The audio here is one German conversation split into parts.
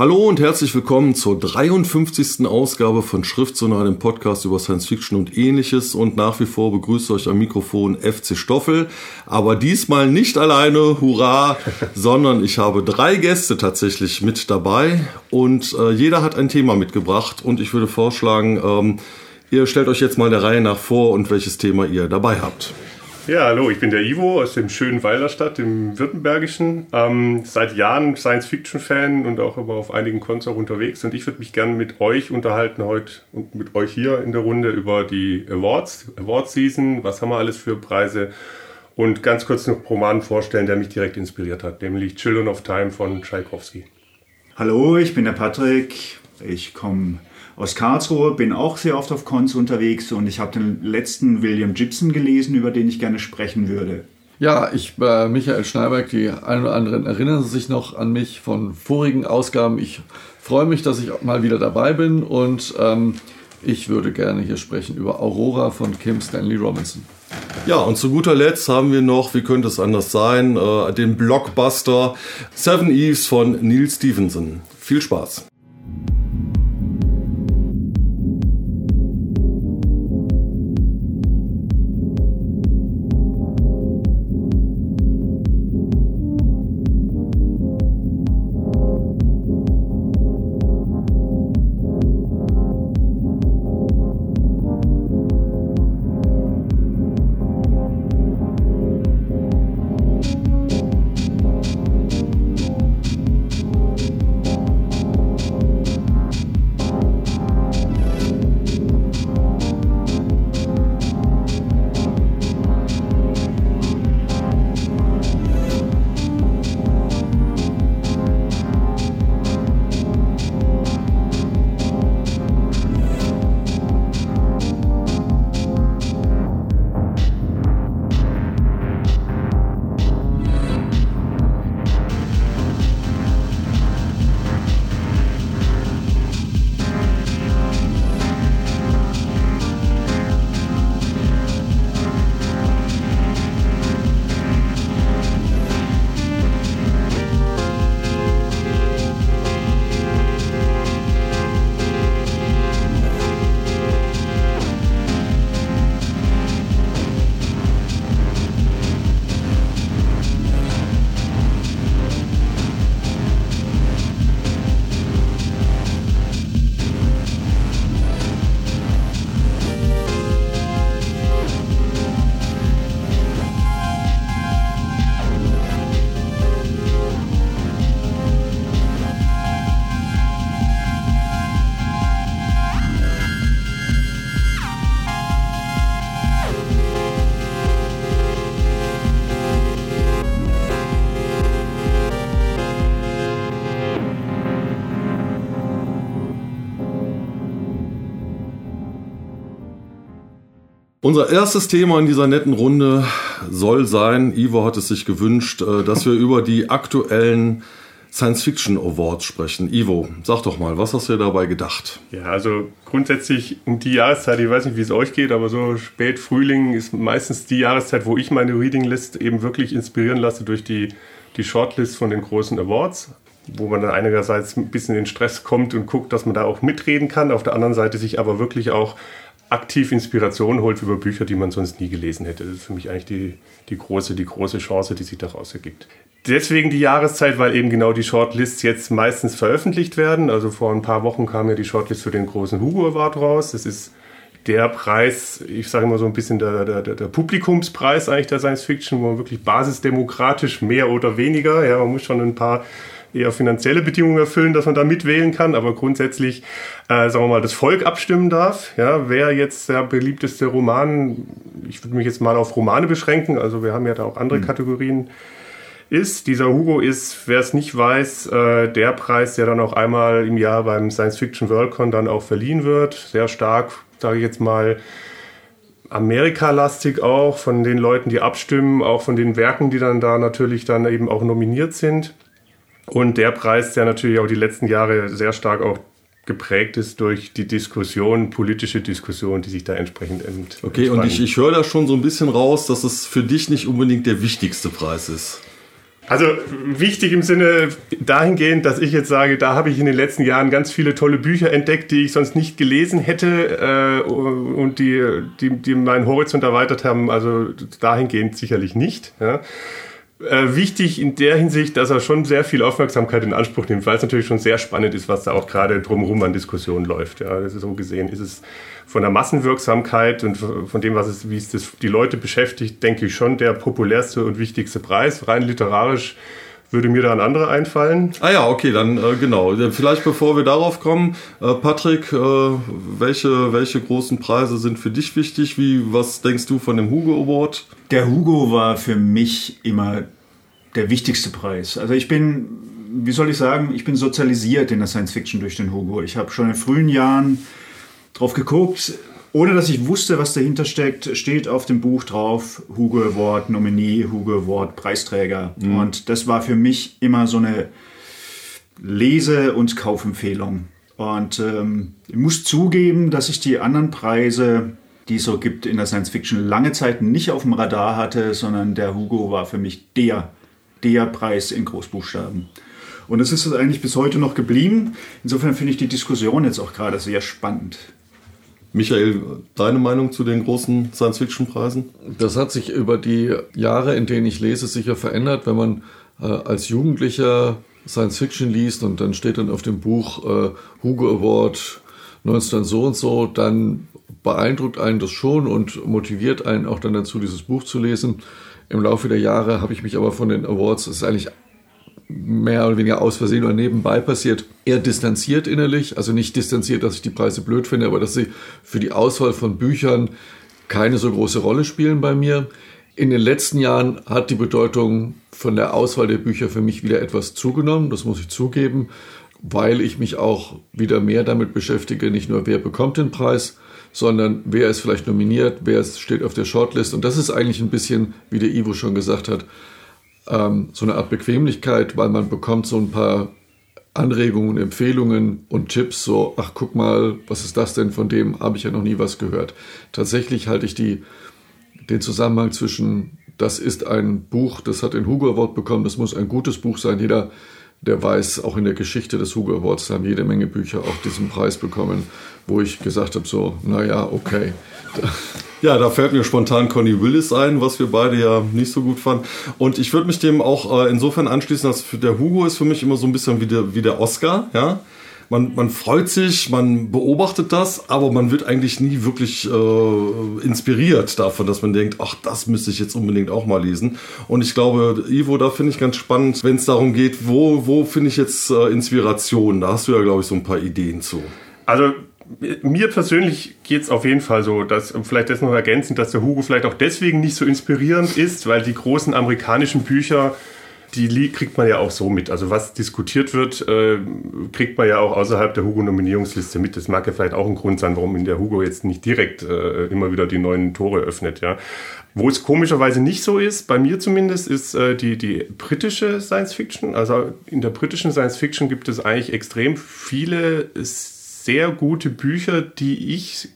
Hallo und herzlich willkommen zur 53. Ausgabe von Schriftsonar, dem Podcast über Science Fiction und ähnliches. Und nach wie vor begrüßt euch am Mikrofon FC Stoffel. Aber diesmal nicht alleine, hurra, sondern ich habe drei Gäste tatsächlich mit dabei. Und äh, jeder hat ein Thema mitgebracht. Und ich würde vorschlagen, ähm, ihr stellt euch jetzt mal der Reihe nach vor und welches Thema ihr dabei habt. Ja, hallo, ich bin der Ivo aus dem schönen Weilerstadt im Württembergischen. Ähm, seit Jahren Science-Fiction-Fan und auch immer auf einigen Cons auch unterwegs. Und ich würde mich gerne mit euch unterhalten heute und mit euch hier in der Runde über die Awards, Award-Season. Was haben wir alles für Preise? Und ganz kurz noch Roman vorstellen, der mich direkt inspiriert hat, nämlich Children of Time von Tchaikovsky. Hallo, ich bin der Patrick. Ich komme aus Karlsruhe, bin auch sehr oft auf Cons unterwegs und ich habe den letzten William Gibson gelesen, über den ich gerne sprechen würde. Ja, ich äh, Michael Schneiberg, die einen oder anderen erinnern sich noch an mich von vorigen Ausgaben. Ich freue mich, dass ich mal wieder dabei bin und ähm, ich würde gerne hier sprechen über Aurora von Kim Stanley Robinson. Ja, und zu guter Letzt haben wir noch, wie könnte es anders sein, äh, den Blockbuster Seven Eves von Neil Stevenson. Viel Spaß! Unser erstes Thema in dieser netten Runde soll sein, Ivo hat es sich gewünscht, äh, dass wir über die aktuellen Science Fiction Awards sprechen. Ivo, sag doch mal, was hast du dir dabei gedacht? Ja, also grundsätzlich um die Jahreszeit, ich weiß nicht, wie es euch geht, aber so spät Frühling ist meistens die Jahreszeit, wo ich meine Reading List eben wirklich inspirieren lasse durch die, die Shortlist von den großen Awards wo man dann einerseits ein bisschen in Stress kommt und guckt, dass man da auch mitreden kann, auf der anderen Seite sich aber wirklich auch aktiv Inspiration holt über Bücher, die man sonst nie gelesen hätte. Das ist für mich eigentlich die, die, große, die große Chance, die sich daraus ergibt. Deswegen die Jahreszeit, weil eben genau die Shortlists jetzt meistens veröffentlicht werden. Also vor ein paar Wochen kam ja die Shortlist für den großen Hugo Award raus. Das ist der Preis, ich sage immer so ein bisschen der, der, der Publikumspreis eigentlich der Science Fiction, wo man wirklich basisdemokratisch mehr oder weniger, ja, man muss schon ein paar eher finanzielle Bedingungen erfüllen, dass man da mitwählen kann, aber grundsätzlich, äh, sagen wir mal, das Volk abstimmen darf. Ja, wer jetzt der beliebteste Roman, ich würde mich jetzt mal auf Romane beschränken, also wir haben ja da auch andere mhm. Kategorien, ist. Dieser Hugo ist, wer es nicht weiß, äh, der Preis, der dann auch einmal im Jahr beim Science Fiction Worldcon dann auch verliehen wird. Sehr stark, sage ich jetzt mal, Amerika-lastig auch von den Leuten, die abstimmen, auch von den Werken, die dann da natürlich dann eben auch nominiert sind. Und der Preis, der natürlich auch die letzten Jahre sehr stark auch geprägt ist durch die Diskussion, politische Diskussion, die sich da entsprechend ent Okay, und ich, ich höre da schon so ein bisschen raus, dass es für dich nicht unbedingt der wichtigste Preis ist. Also wichtig im Sinne dahingehend, dass ich jetzt sage, da habe ich in den letzten Jahren ganz viele tolle Bücher entdeckt, die ich sonst nicht gelesen hätte äh, und die, die, die meinen Horizont erweitert haben. Also dahingehend sicherlich nicht. Ja. Äh, wichtig in der Hinsicht, dass er schon sehr viel Aufmerksamkeit in Anspruch nimmt, weil es natürlich schon sehr spannend ist, was da auch gerade drumherum an Diskussionen läuft. Ja, das ist so gesehen ist es von der Massenwirksamkeit und von dem, was es, wie es das, die Leute beschäftigt, denke ich schon der populärste und wichtigste Preis. Rein literarisch würde mir da ein anderer einfallen. Ah ja, okay, dann äh, genau. Vielleicht bevor wir darauf kommen, äh, Patrick, äh, welche, welche großen Preise sind für dich wichtig? Wie, was denkst du von dem Hugo Award? Der Hugo war für mich immer der wichtigste Preis. Also ich bin, wie soll ich sagen, ich bin sozialisiert in der Science Fiction durch den Hugo. Ich habe schon in frühen Jahren drauf geguckt, ohne dass ich wusste, was dahinter steckt, steht auf dem Buch drauf Hugo Award Nominee, Hugo Award Preisträger. Mhm. Und das war für mich immer so eine Lese- und Kaufempfehlung. Und ähm, ich muss zugeben, dass ich die anderen Preise, die es so gibt in der Science Fiction, lange Zeit nicht auf dem Radar hatte, sondern der Hugo war für mich der, der Preis in Großbuchstaben. Und es ist eigentlich bis heute noch geblieben. Insofern finde ich die Diskussion jetzt auch gerade sehr spannend. Michael, deine Meinung zu den großen Science-Fiction-Preisen? Das hat sich über die Jahre, in denen ich lese, sicher verändert. Wenn man äh, als Jugendlicher Science-Fiction liest und dann steht dann auf dem Buch äh, Hugo Award 19 so und so, dann beeindruckt einen das schon und motiviert einen auch dann dazu, dieses Buch zu lesen. Im Laufe der Jahre habe ich mich aber von den Awards, das ist eigentlich mehr oder weniger aus Versehen oder nebenbei passiert, eher distanziert innerlich. Also nicht distanziert, dass ich die Preise blöd finde, aber dass sie für die Auswahl von Büchern keine so große Rolle spielen bei mir. In den letzten Jahren hat die Bedeutung von der Auswahl der Bücher für mich wieder etwas zugenommen, das muss ich zugeben, weil ich mich auch wieder mehr damit beschäftige, nicht nur wer bekommt den Preis, sondern wer ist vielleicht nominiert, wer steht auf der Shortlist. Und das ist eigentlich ein bisschen, wie der Ivo schon gesagt hat, ähm, so eine Art Bequemlichkeit, weil man bekommt so ein paar Anregungen, Empfehlungen und Tipps, so, ach guck mal, was ist das denn, von dem habe ich ja noch nie was gehört. Tatsächlich halte ich die, den Zusammenhang zwischen, das ist ein Buch, das hat den Hugo Award bekommen, das muss ein gutes Buch sein. Jeder, der weiß, auch in der Geschichte des Hugo Awards haben jede Menge Bücher auch diesen Preis bekommen, wo ich gesagt habe, so, naja, okay. Ja, da fällt mir spontan Connie Willis ein, was wir beide ja nicht so gut fanden. Und ich würde mich dem auch äh, insofern anschließen, dass der Hugo ist für mich immer so ein bisschen wie der, wie der Oscar, ja. Man, man freut sich, man beobachtet das, aber man wird eigentlich nie wirklich äh, inspiriert davon, dass man denkt, ach, das müsste ich jetzt unbedingt auch mal lesen. Und ich glaube, Ivo, da finde ich ganz spannend, wenn es darum geht, wo, wo finde ich jetzt äh, Inspiration? Da hast du ja, glaube ich, so ein paar Ideen zu. Also mir persönlich geht es auf jeden Fall so, dass vielleicht das noch ergänzend, dass der Hugo vielleicht auch deswegen nicht so inspirierend ist, weil die großen amerikanischen Bücher, die kriegt man ja auch so mit. Also was diskutiert wird, äh, kriegt man ja auch außerhalb der Hugo-Nominierungsliste mit. Das mag ja vielleicht auch ein Grund sein, warum in der Hugo jetzt nicht direkt äh, immer wieder die neuen Tore öffnet. Ja. Wo es komischerweise nicht so ist, bei mir zumindest, ist äh, die, die britische Science Fiction. Also in der britischen Science Fiction gibt es eigentlich extrem viele sehr gute Bücher, die ich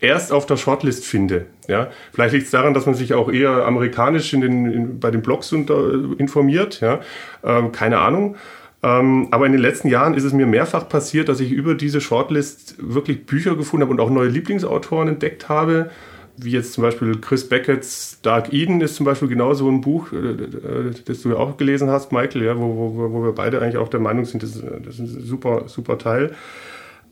erst auf der Shortlist finde. Ja, vielleicht liegt es daran, dass man sich auch eher amerikanisch in den, in, bei den Blogs unter, informiert. Ja, ähm, keine Ahnung. Ähm, aber in den letzten Jahren ist es mir mehrfach passiert, dass ich über diese Shortlist wirklich Bücher gefunden habe und auch neue Lieblingsautoren entdeckt habe. Wie jetzt zum Beispiel Chris Beckett's Dark Eden ist zum Beispiel genau so ein Buch, äh, äh, das du ja auch gelesen hast, Michael, ja, wo, wo, wo wir beide eigentlich auch der Meinung sind, das, das ist ein super, super Teil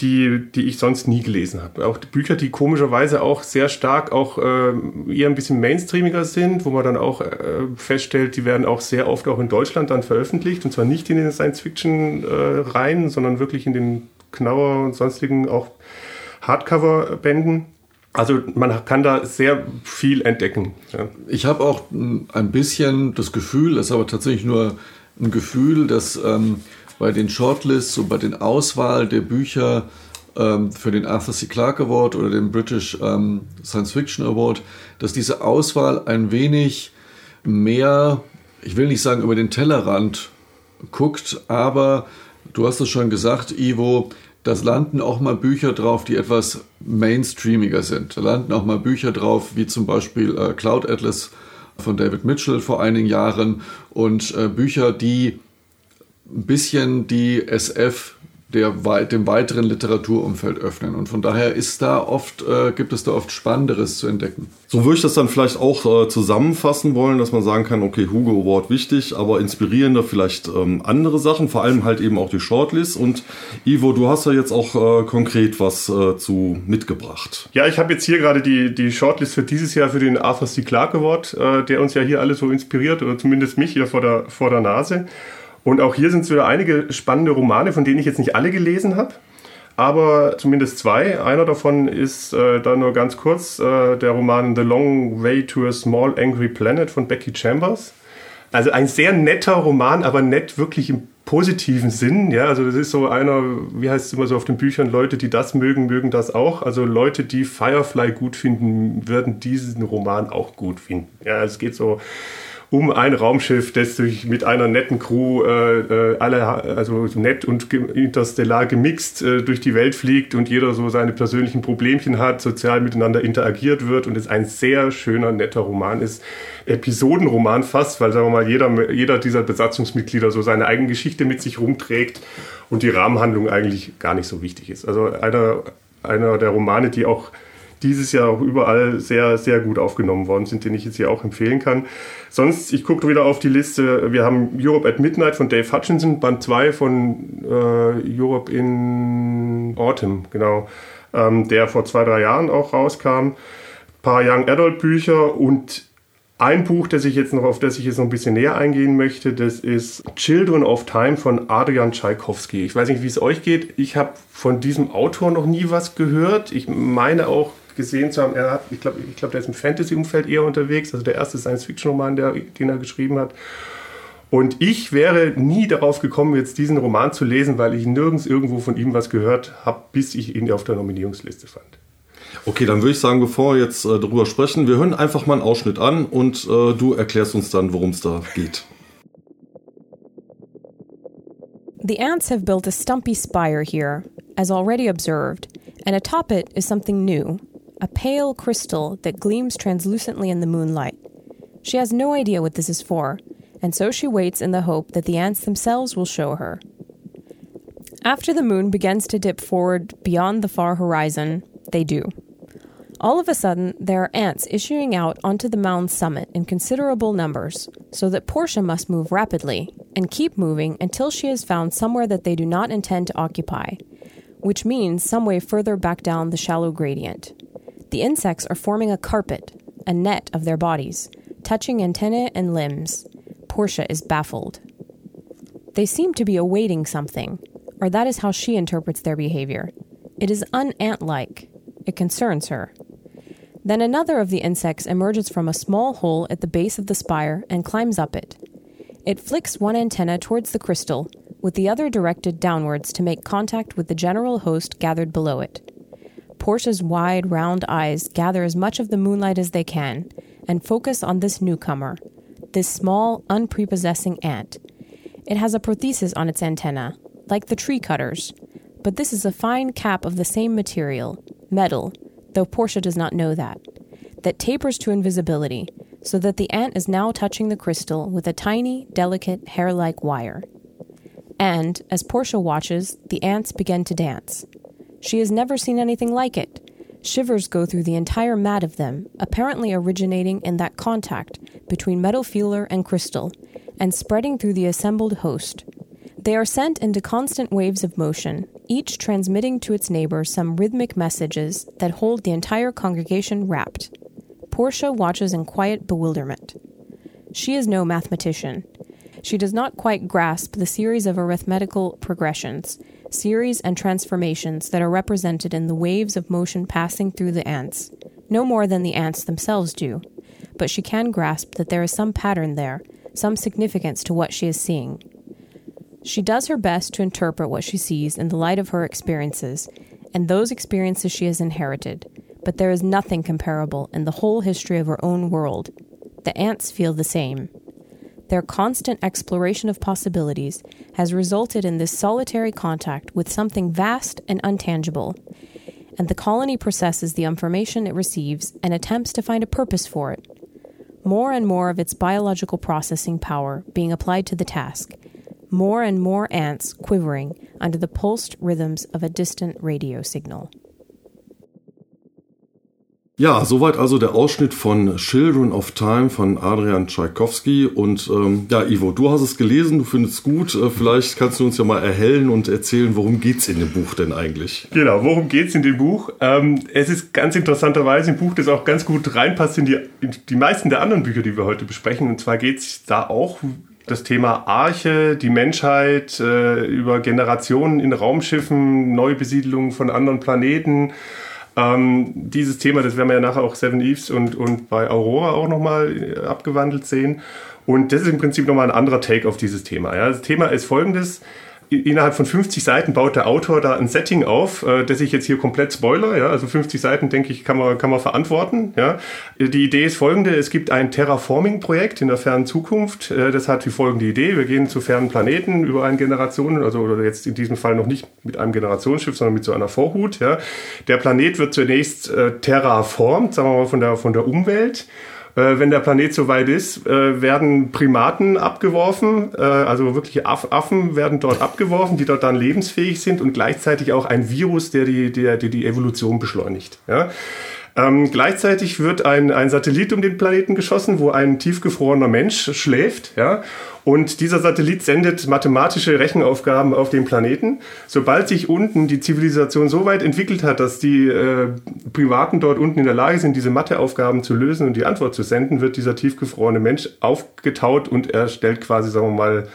die, die ich sonst nie gelesen habe. Auch Bücher, die komischerweise auch sehr stark auch äh, eher ein bisschen mainstreamiger sind, wo man dann auch äh, feststellt, die werden auch sehr oft auch in Deutschland dann veröffentlicht und zwar nicht in den Science-Fiction-Reihen, äh, sondern wirklich in den Knauer und sonstigen auch Hardcover-Bänden. Also man kann da sehr viel entdecken. Ja. Ich habe auch ein bisschen das Gefühl, das ist aber tatsächlich nur ein Gefühl, dass ähm, bei den Shortlists und bei den Auswahl der Bücher ähm, für den Arthur C. Clarke Award oder den British ähm, Science Fiction Award, dass diese Auswahl ein wenig mehr, ich will nicht sagen über den Tellerrand guckt, aber du hast es schon gesagt, Ivo, das landen auch mal Bücher drauf, die etwas mainstreamiger sind. Da landen auch mal Bücher drauf, wie zum Beispiel äh, Cloud Atlas von David Mitchell vor einigen Jahren und äh, Bücher, die ein bisschen die SF der, dem weiteren Literaturumfeld öffnen. Und von daher ist da oft, äh, gibt es da oft Spannenderes zu entdecken. So würde ich das dann vielleicht auch äh, zusammenfassen wollen, dass man sagen kann, okay, Hugo Award wichtig, aber inspirierender vielleicht ähm, andere Sachen, vor allem halt eben auch die Shortlist. Und Ivo, du hast ja jetzt auch äh, konkret was äh, zu mitgebracht. Ja, ich habe jetzt hier gerade die, die Shortlist für dieses Jahr für den Arthur C. Clarke Award, äh, der uns ja hier alle so inspiriert, oder zumindest mich hier vor der, vor der Nase. Und auch hier sind es wieder einige spannende Romane, von denen ich jetzt nicht alle gelesen habe. Aber zumindest zwei. Einer davon ist äh, da nur ganz kurz äh, der Roman The Long Way to a Small Angry Planet von Becky Chambers. Also ein sehr netter Roman, aber nett wirklich im positiven Sinn. Ja, also das ist so einer, wie heißt es immer so auf den Büchern, Leute, die das mögen, mögen das auch. Also Leute, die Firefly gut finden, würden diesen Roman auch gut finden. Ja, es geht so um ein Raumschiff, das sich mit einer netten Crew äh, äh alle, also nett und interstellar gemixt äh, durch die Welt fliegt und jeder so seine persönlichen Problemchen hat, sozial miteinander interagiert wird und es ein sehr schöner, netter Roman ist. Episodenroman fast, weil sagen wir mal, jeder, jeder dieser Besatzungsmitglieder so seine eigene Geschichte mit sich rumträgt und die Rahmenhandlung eigentlich gar nicht so wichtig ist. Also einer, einer der Romane, die auch dieses Jahr auch überall sehr, sehr gut aufgenommen worden sind, den ich jetzt hier auch empfehlen kann. Sonst, ich gucke wieder auf die Liste. Wir haben Europe at Midnight von Dave Hutchinson, Band 2 von äh, Europe in Autumn, genau, ähm, der vor zwei, drei Jahren auch rauskam. Ein paar Young Adult Bücher und ein Buch, das ich jetzt noch, auf das ich jetzt noch ein bisschen näher eingehen möchte, das ist Children of Time von Adrian Tchaikovsky. Ich weiß nicht, wie es euch geht. Ich habe von diesem Autor noch nie was gehört. Ich meine auch gesehen zu haben, er hat, ich glaube, ich glaub, der ist im Fantasy-Umfeld eher unterwegs. Also der erste Science-Fiction-Roman, den er geschrieben hat. Und ich wäre nie darauf gekommen, jetzt diesen Roman zu lesen, weil ich nirgends irgendwo von ihm was gehört habe, bis ich ihn auf der Nominierungsliste fand. Okay, dann würde ich sagen, bevor wir jetzt äh, darüber sprechen, wir hören einfach mal einen Ausschnitt an und äh, du erklärst uns dann, worum es da geht. The ants have built a stumpy spire here, as already observed, and atop it is something new, a pale crystal that gleams translucently in the moonlight. She has no idea what this is for, and so she waits in the hope that the ants themselves will show her. After the moon begins to dip forward beyond the far horizon, they do. All of a sudden, there are ants issuing out onto the mound's summit in considerable numbers, so that Portia must move rapidly and keep moving until she has found somewhere that they do not intend to occupy, which means some way further back down the shallow gradient. The insects are forming a carpet, a net of their bodies, touching antennae and limbs. Portia is baffled. They seem to be awaiting something, or that is how she interprets their behavior. It is unant like. It concerns her. Then another of the insects emerges from a small hole at the base of the spire and climbs up it. It flicks one antenna towards the crystal, with the other directed downwards to make contact with the general host gathered below it. Portia's wide, round eyes gather as much of the moonlight as they can and focus on this newcomer, this small, unprepossessing ant. It has a prothesis on its antenna, like the tree cutters, but this is a fine cap of the same material, metal, though Portia does not know that, that tapers to invisibility, so that the ant is now touching the crystal with a tiny, delicate, hair like wire. And, as Portia watches, the ants begin to dance. She has never seen anything like it. Shivers go through the entire mat of them, apparently originating in that contact between metal feeler and crystal, and spreading through the assembled host. They are sent into constant waves of motion, each transmitting to its neighbor some rhythmic messages that hold the entire congregation rapt. Portia watches in quiet bewilderment. She is no mathematician. She does not quite grasp the series of arithmetical progressions series and transformations that are represented in the waves of motion passing through the ants, no more than the ants themselves do. But she can grasp that there is some pattern there, some significance to what she is seeing. She does her best to interpret what she sees in the light of her experiences, and those experiences she has inherited, but there is nothing comparable in the whole history of her own world. The ants feel the same. Their constant exploration of possibilities has resulted in this solitary contact with something vast and untangible, and the colony processes the information it receives and attempts to find a purpose for it. more and more of its biological processing power being applied to the task, more and more ants quivering under the pulsed rhythms of a distant radio signal. Ja, soweit also der Ausschnitt von Children of Time von Adrian Tchaikovsky. Und ähm, ja, Ivo, du hast es gelesen, du findest es gut. Äh, vielleicht kannst du uns ja mal erhellen und erzählen, worum geht's in dem Buch denn eigentlich? Genau, worum geht's in dem Buch? Ähm, es ist ganz interessanterweise ein Buch, das auch ganz gut reinpasst in die, in die meisten der anderen Bücher, die wir heute besprechen. Und zwar geht's da auch das Thema Arche, die Menschheit, äh, über Generationen in Raumschiffen, Neubesiedelungen von anderen Planeten. Ähm, dieses Thema, das werden wir ja nachher auch Seven Eves und, und bei Aurora auch nochmal äh, abgewandelt sehen. Und das ist im Prinzip nochmal ein anderer Take auf dieses Thema. Ja. Das Thema ist folgendes innerhalb von 50 Seiten baut der Autor da ein Setting auf, äh, das ich jetzt hier komplett spoiler. Ja? Also 50 Seiten, denke ich, kann man, kann man verantworten. Ja? Die Idee ist folgende, es gibt ein Terraforming-Projekt in der fernen Zukunft. Äh, das hat die folgende Idee, wir gehen zu fernen Planeten über eine Generation, also oder jetzt in diesem Fall noch nicht mit einem Generationsschiff, sondern mit so einer Vorhut. Ja? Der Planet wird zunächst äh, terraformt, sagen wir mal, von der, von der Umwelt. Äh, wenn der Planet soweit ist, äh, werden Primaten abgeworfen, äh, also wirklich Affen werden dort abgeworfen, die dort dann lebensfähig sind und gleichzeitig auch ein Virus, der die, der, der die Evolution beschleunigt. Ja? Ähm, gleichzeitig wird ein, ein Satellit um den Planeten geschossen, wo ein tiefgefrorener Mensch schläft. Ja? Und dieser Satellit sendet mathematische Rechenaufgaben auf den Planeten. Sobald sich unten die Zivilisation so weit entwickelt hat, dass die äh, Privaten dort unten in der Lage sind, diese Matheaufgaben zu lösen und die Antwort zu senden, wird dieser tiefgefrorene Mensch aufgetaut und er stellt quasi, sagen wir mal,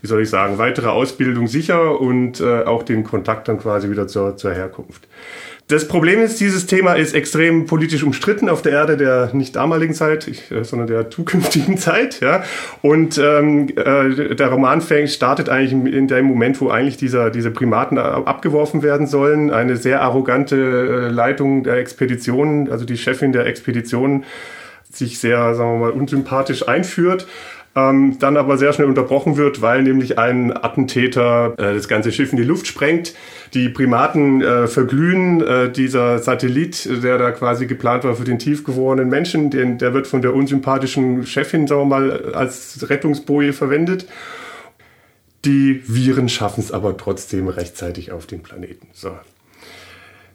wie soll ich sagen, weitere Ausbildung sicher und äh, auch den Kontakt dann quasi wieder zur, zur Herkunft. Das Problem ist, dieses Thema ist extrem politisch umstritten auf der Erde der nicht damaligen Zeit, äh, sondern der zukünftigen Zeit. Ja? Und ähm, äh, der Roman fängt, startet eigentlich in dem Moment, wo eigentlich dieser, diese Primaten abgeworfen werden sollen. Eine sehr arrogante äh, Leitung der Expedition, also die Chefin der Expedition, sich sehr, sagen wir mal, unsympathisch einführt ähm, dann aber sehr schnell unterbrochen wird, weil nämlich ein Attentäter äh, das ganze Schiff in die Luft sprengt. Die Primaten äh, verglühen. Äh, dieser Satellit, der da quasi geplant war für den tiefgefrorenen Menschen, den, der wird von der unsympathischen Chefin, sagen wir mal, als Rettungsboje verwendet. Die Viren schaffen es aber trotzdem rechtzeitig auf den Planeten. So.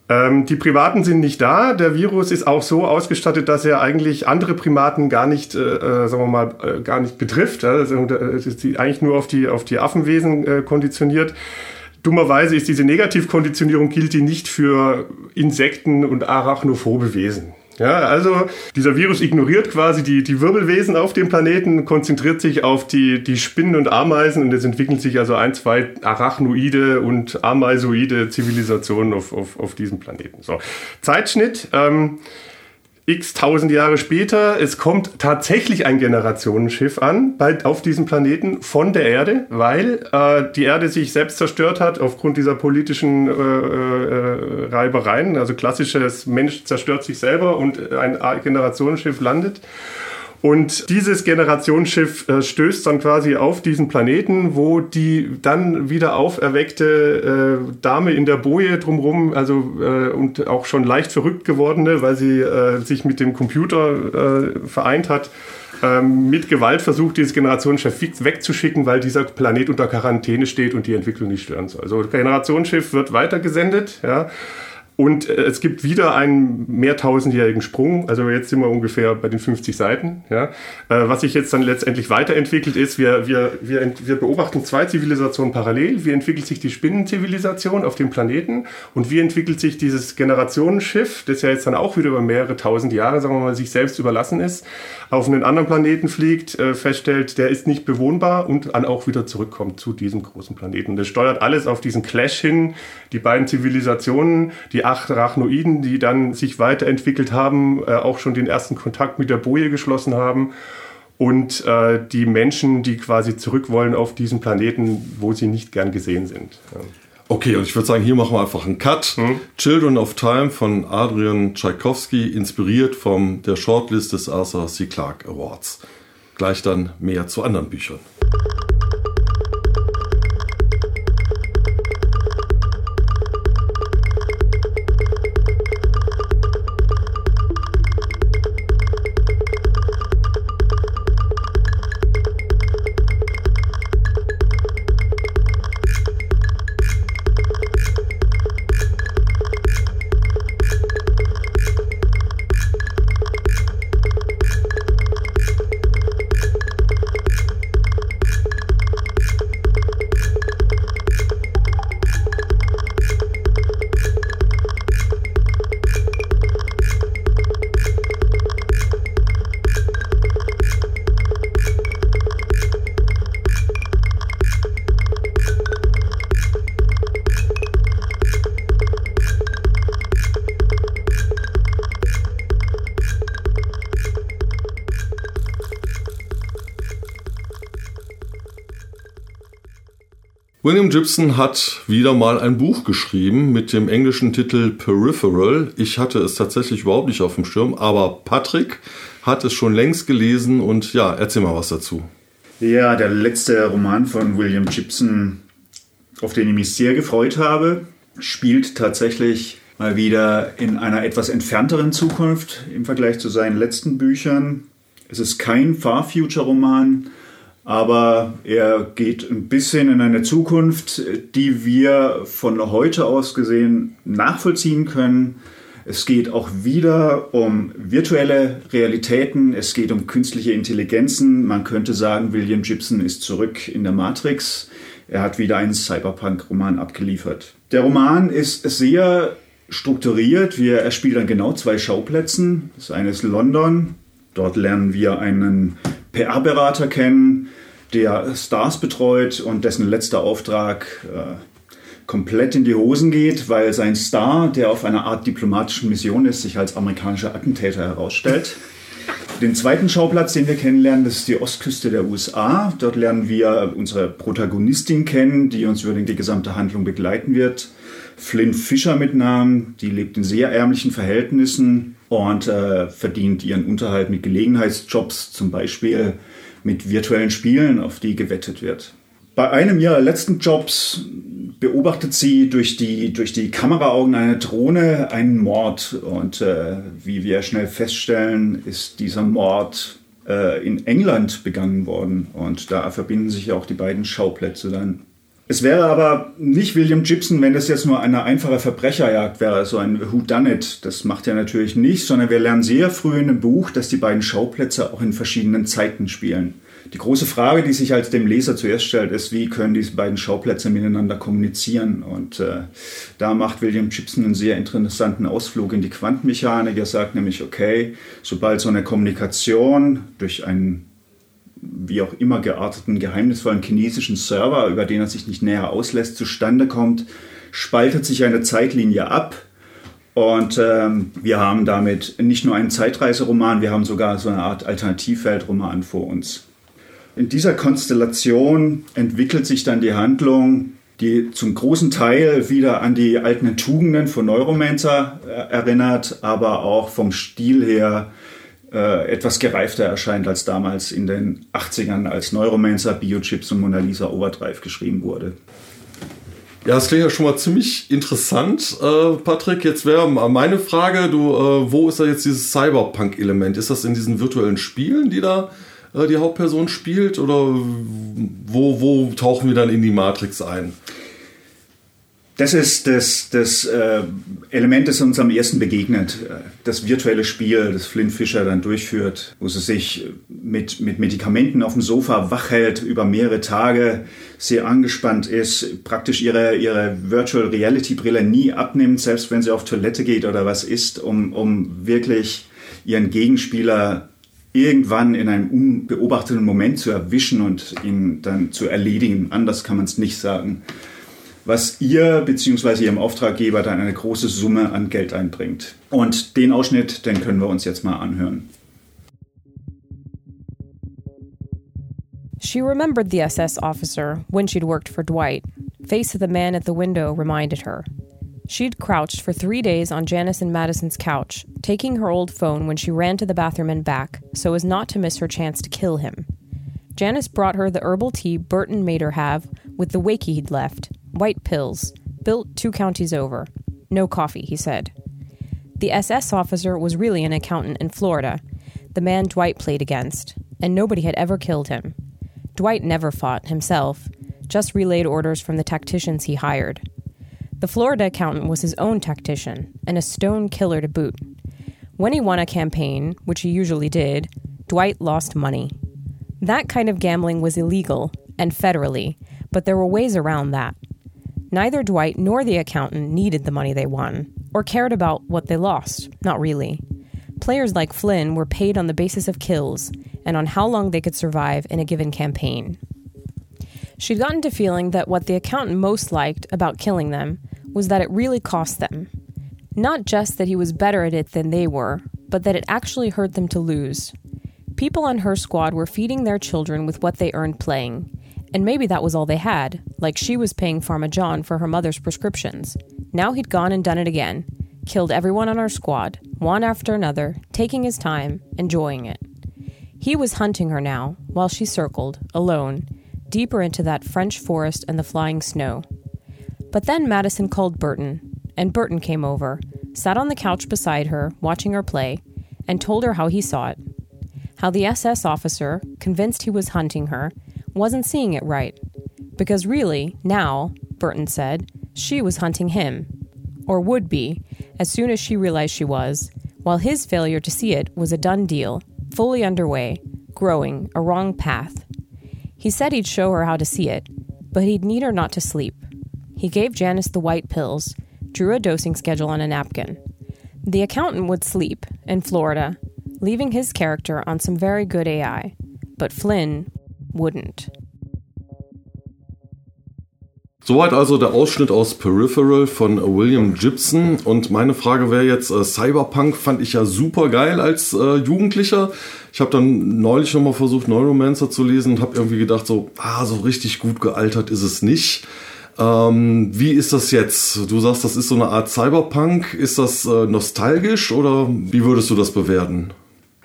Ähm, die Primaten sind nicht da. Der Virus ist auch so ausgestattet, dass er eigentlich andere Primaten gar nicht, äh, äh sagen wir mal, äh, gar nicht betrifft. Also, es ist eigentlich nur auf die, auf die Affenwesen äh, konditioniert. Dummerweise ist diese Negativkonditionierung gilt die nicht für Insekten und arachnophobe Wesen. Ja, also dieser Virus ignoriert quasi die, die Wirbelwesen auf dem Planeten, konzentriert sich auf die, die Spinnen und Ameisen und es entwickeln sich also ein, zwei arachnoide und ameisoide Zivilisationen auf, auf, auf diesem Planeten. So. Zeitschnitt. Ähm, x tausend Jahre später, es kommt tatsächlich ein Generationenschiff an bei, auf diesem Planeten von der Erde, weil äh, die Erde sich selbst zerstört hat aufgrund dieser politischen äh, äh, Reibereien. Also klassisches Mensch zerstört sich selber und ein Generationenschiff landet. Und dieses Generationsschiff äh, stößt dann quasi auf diesen Planeten, wo die dann wieder auferweckte äh, Dame in der Boje drumherum, also äh, und auch schon leicht verrückt gewordene, weil sie äh, sich mit dem Computer äh, vereint hat, ähm, mit Gewalt versucht, dieses Generationsschiff wegzuschicken, weil dieser Planet unter Quarantäne steht und die Entwicklung nicht stören soll. Also Generationsschiff wird weitergesendet, ja. Und äh, es gibt wieder einen mehrtausendjährigen Sprung. Also jetzt sind wir ungefähr bei den 50 Seiten. Ja. Äh, was sich jetzt dann letztendlich weiterentwickelt ist, wir, wir, wir, wir beobachten zwei Zivilisationen parallel. Wie entwickelt sich die Spinnenzivilisation auf dem Planeten und wie entwickelt sich dieses Generationenschiff, das ja jetzt dann auch wieder über mehrere tausend Jahre, sagen wir mal, sich selbst überlassen ist, auf einen anderen Planeten fliegt, äh, feststellt, der ist nicht bewohnbar und dann auch wieder zurückkommt zu diesem großen Planeten. Das steuert alles auf diesen Clash hin. Die beiden Zivilisationen, die die Arachnoiden, die dann sich weiterentwickelt haben, äh, auch schon den ersten Kontakt mit der Boje geschlossen haben. Und äh, die Menschen, die quasi zurück wollen auf diesen Planeten, wo sie nicht gern gesehen sind. Ja. Okay, und ich würde sagen, hier machen wir einfach einen Cut. Hm? Children of Time von Adrian Tchaikovsky, inspiriert von der Shortlist des Arthur C. Clarke Awards. Gleich dann mehr zu anderen Büchern. William Gibson hat wieder mal ein Buch geschrieben mit dem englischen Titel Peripheral. Ich hatte es tatsächlich überhaupt nicht auf dem Schirm, aber Patrick hat es schon längst gelesen und ja, erzähl mal was dazu. Ja, der letzte Roman von William Gibson, auf den ich mich sehr gefreut habe, spielt tatsächlich mal wieder in einer etwas entfernteren Zukunft im Vergleich zu seinen letzten Büchern. Es ist kein Far-Future-Roman, aber er geht ein bisschen in eine Zukunft, die wir von heute aus gesehen nachvollziehen können. Es geht auch wieder um virtuelle Realitäten, es geht um künstliche Intelligenzen. Man könnte sagen, William Gibson ist zurück in der Matrix. Er hat wieder einen Cyberpunk-Roman abgeliefert. Der Roman ist sehr strukturiert. Er spielt an genau zwei Schauplätzen. Das eine ist London. Dort lernen wir einen PR-Berater kennen, der Stars betreut und dessen letzter Auftrag äh, komplett in die Hosen geht, weil sein Star, der auf einer Art diplomatischen Mission ist, sich als amerikanischer Attentäter herausstellt. Den zweiten Schauplatz, den wir kennenlernen, das ist die Ostküste der USA. Dort lernen wir unsere Protagonistin kennen, die uns über die gesamte Handlung begleiten wird. Flynn Fischer mit Namen, die lebt in sehr ärmlichen Verhältnissen und äh, verdient ihren Unterhalt mit Gelegenheitsjobs, zum Beispiel mit virtuellen Spielen, auf die gewettet wird. Bei einem ihrer letzten Jobs beobachtet sie durch die, durch die Kameraaugen einer Drohne einen Mord. Und äh, wie wir schnell feststellen, ist dieser Mord äh, in England begangen worden. Und da verbinden sich auch die beiden Schauplätze dann. Es wäre aber nicht William Gibson, wenn das jetzt nur eine einfache Verbrecherjagd wäre, so ein Who Done It. Das macht er natürlich nicht, sondern wir lernen sehr früh in dem Buch, dass die beiden Schauplätze auch in verschiedenen Zeiten spielen. Die große Frage, die sich als dem Leser zuerst stellt, ist, wie können diese beiden Schauplätze miteinander kommunizieren? Und äh, da macht William Gibson einen sehr interessanten Ausflug in die Quantenmechanik. Er sagt nämlich, okay, sobald so eine Kommunikation durch einen wie auch immer gearteten, geheimnisvollen chinesischen Server, über den er sich nicht näher auslässt, zustande kommt, spaltet sich eine Zeitlinie ab. Und ähm, wir haben damit nicht nur einen Zeitreiseroman, wir haben sogar so eine Art Alternativweltroman vor uns. In dieser Konstellation entwickelt sich dann die Handlung, die zum großen Teil wieder an die alten Tugenden von Neuromancer äh, erinnert, aber auch vom Stil her äh, etwas gereifter erscheint als damals in den 80ern, als Neuromancer, Biochips und Mona Lisa Overdrive geschrieben wurde. Ja, das klingt ja schon mal ziemlich interessant, äh, Patrick. Jetzt wäre meine Frage, du, äh, wo ist da jetzt dieses Cyberpunk-Element? Ist das in diesen virtuellen Spielen, die da äh, die Hauptperson spielt? Oder wo, wo tauchen wir dann in die Matrix ein? Das ist das, das äh, Element, das uns am ersten begegnet. Äh, das virtuelle Spiel, das Flynn Fischer dann durchführt, wo sie sich mit, mit Medikamenten auf dem Sofa wach hält über mehrere Tage, sehr angespannt ist, praktisch ihre, ihre Virtual Reality Brille nie abnimmt, selbst wenn sie auf Toilette geht oder was isst, um, um wirklich ihren Gegenspieler irgendwann in einem unbeobachteten Moment zu erwischen und ihn dann zu erledigen. Anders kann man es nicht sagen. Was ihr bzw. ihrem Auftraggeber dann eine große Summe an Geld einbringt. Und den Ausschnitt, den können wir uns jetzt mal anhören. She remembered the SS officer when she'd worked for Dwight. Face of the man at the window reminded her. She'd crouched for three days on Janice and Madison's couch, taking her old phone when she ran to the bathroom and back, so as not to miss her chance to kill him. Janice brought her the herbal tea Burton made her have with the wakey he'd left white pills, built two counties over. No coffee, he said. The SS officer was really an accountant in Florida, the man Dwight played against, and nobody had ever killed him. Dwight never fought himself, just relayed orders from the tacticians he hired. The Florida accountant was his own tactician, and a stone killer to boot. When he won a campaign, which he usually did, Dwight lost money. That kind of gambling was illegal and federally, but there were ways around that. Neither Dwight nor the accountant needed the money they won, or cared about what they lost, not really. Players like Flynn were paid on the basis of kills and on how long they could survive in a given campaign. She'd gotten to feeling that what the accountant most liked about killing them was that it really cost them. Not just that he was better at it than they were, but that it actually hurt them to lose. People on her squad were feeding their children with what they earned playing, And maybe that was all they had, like she was paying Pharma John for her mother's prescriptions. Now he'd gone and done it again, killed everyone on our squad, one after another, taking his time, enjoying it. He was hunting her now, while she circled, alone, deeper into that French forest and the flying snow. But then Madison called Burton, and Burton came over, sat on the couch beside her, watching her play, and told her how he saw it. How the SS officer, convinced he was hunting her, wasn't seeing it right. Because really, now, Burton said, she was hunting him. Or would be, as soon as she realized she was, while his failure to see it was a done deal, fully underway, growing, a wrong path. He said he'd show her how to see it, but he'd need her not to sleep. He gave Janice the white pills, drew a dosing schedule on a napkin. The accountant would sleep in Florida, leaving his character on some very good AI, but Flynn wouldn't. Soweit also der Ausschnitt aus Peripheral von William Gibson. Und meine Frage wäre jetzt, äh, Cyberpunk fand ich ja super geil als äh, Jugendlicher. Ich habe dann neulich nochmal versucht, Neuromancer zu lesen und habe irgendwie gedacht, so, ah, so richtig gut gealtert ist es nicht. Ähm, wie ist das jetzt? Du sagst, das ist so eine Art Cyberpunk. Ist das äh, nostalgisch oder wie würdest du das bewerten?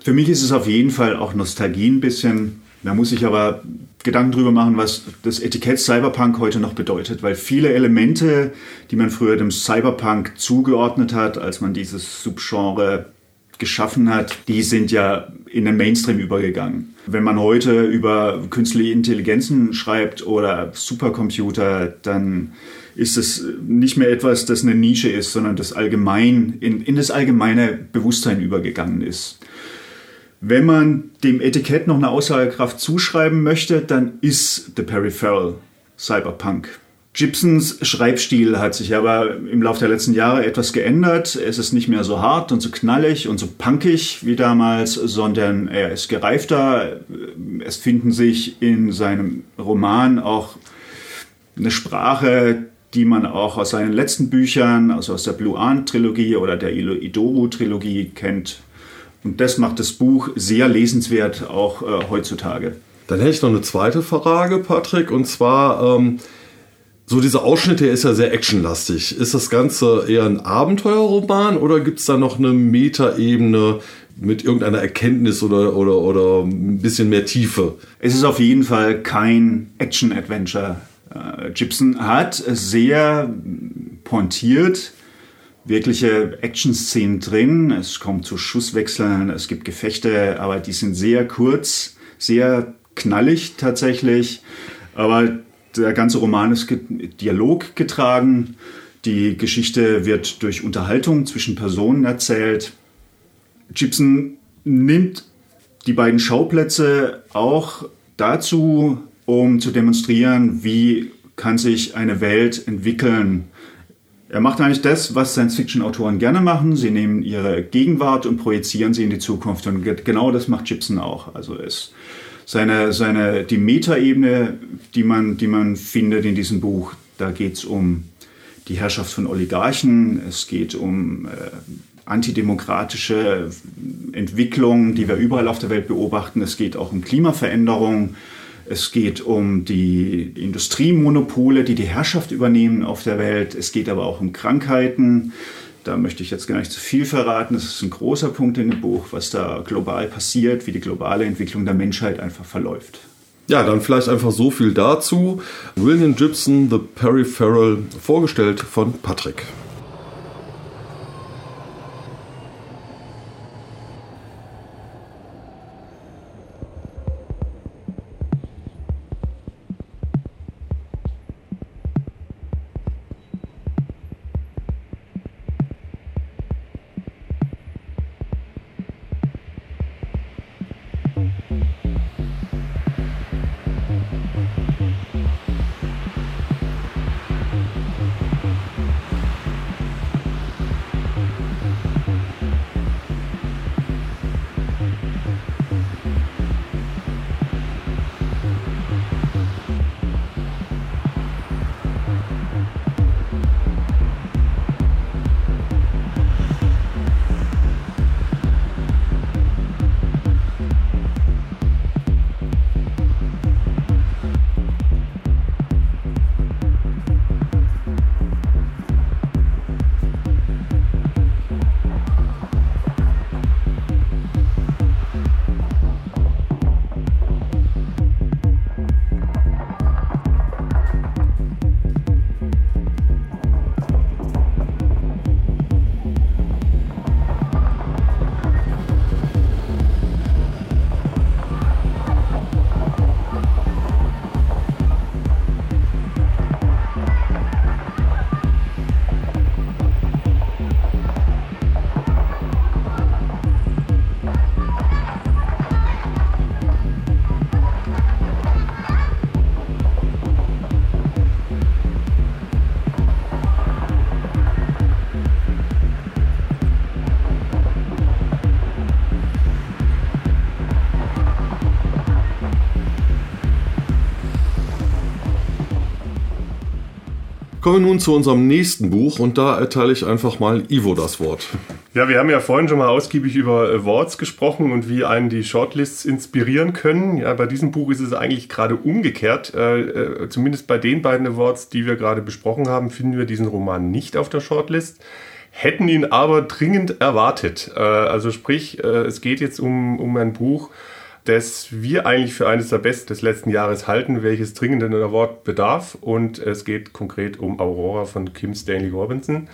Für mich ist es auf jeden Fall auch Nostalgie ein bisschen. Da muss ich aber Gedanken drüber machen, was das Etikett Cyberpunk heute noch bedeutet, weil viele Elemente, die man früher dem Cyberpunk zugeordnet hat, als man dieses Subgenre geschaffen hat, die sind ja in den Mainstream übergegangen. Wenn man heute über künstliche Intelligenzen schreibt oder Supercomputer, dann ist es nicht mehr etwas, das eine Nische ist, sondern das allgemein in, in das allgemeine Bewusstsein übergegangen ist. Wenn man dem Etikett noch eine Aussagekraft zuschreiben möchte, dann ist The Peripheral Cyberpunk. Gibsons Schreibstil hat sich aber im Laufe der letzten Jahre etwas geändert. Es ist nicht mehr so hart und so knallig und so punkig wie damals, sondern er ist gereifter. Es finden sich in seinem Roman auch eine Sprache, die man auch aus seinen letzten Büchern, also aus der Blue Ant Trilogie oder der Idoru Trilogie kennt. Und das macht das Buch sehr lesenswert, auch äh, heutzutage. Dann hätte ich noch eine zweite Frage, Patrick, und zwar, ähm, so dieser Ausschnitt hier ist ja sehr actionlastig. Ist das Ganze eher ein Abenteuerroman oder gibt es da noch eine Metaebene mit irgendeiner Erkenntnis oder, oder, oder ein bisschen mehr Tiefe? Es ist auf jeden Fall kein Action-Adventure. Äh, Gibson hat sehr pointiert wirkliche Action-Szenen drin. Es kommt zu Schusswechseln, es gibt Gefechte, aber die sind sehr kurz, sehr knallig tatsächlich. Aber der ganze Roman ist Dialog getragen. Die Geschichte wird durch Unterhaltung zwischen Personen erzählt. Gibson nimmt die beiden Schauplätze auch dazu, um zu demonstrieren, wie kann sich eine Welt entwickeln, er macht eigentlich das, was Science-Fiction-Autoren gerne machen. Sie nehmen ihre Gegenwart und projizieren sie in die Zukunft. Und genau das macht Gibson auch. Also es seine, seine, die Metaebene, die man, die man findet in diesem Buch, da geht es um die Herrschaft von Oligarchen, es geht um äh, antidemokratische Entwicklungen, die wir überall auf der Welt beobachten, es geht auch um Klimaveränderung, es geht um die Industriemonopole, die die Herrschaft übernehmen auf der Welt. Es geht aber auch um Krankheiten. Da möchte ich jetzt gar nicht zu viel verraten. Das ist ein großer Punkt in dem Buch, was da global passiert, wie die globale Entwicklung der Menschheit einfach verläuft. Ja, dann vielleicht einfach so viel dazu. William Gibson, The Peripheral, vorgestellt von Patrick. Kommen wir nun zu unserem nächsten Buch und da erteile ich einfach mal Ivo das Wort. Ja, wir haben ja vorhin schon mal ausgiebig über Awards gesprochen und wie einen die Shortlists inspirieren können. Ja, bei diesem Buch ist es eigentlich gerade umgekehrt. Äh, äh, zumindest bei den beiden Awards, die wir gerade besprochen haben, finden wir diesen Roman nicht auf der Shortlist hätten ihn aber dringend erwartet. Äh, also sprich, äh, es geht jetzt um, um ein Buch, das wir eigentlich für eines der besten des letzten Jahres halten, welches dringend einen Award bedarf. Und es geht konkret um Aurora von Kim Stanley Robinson.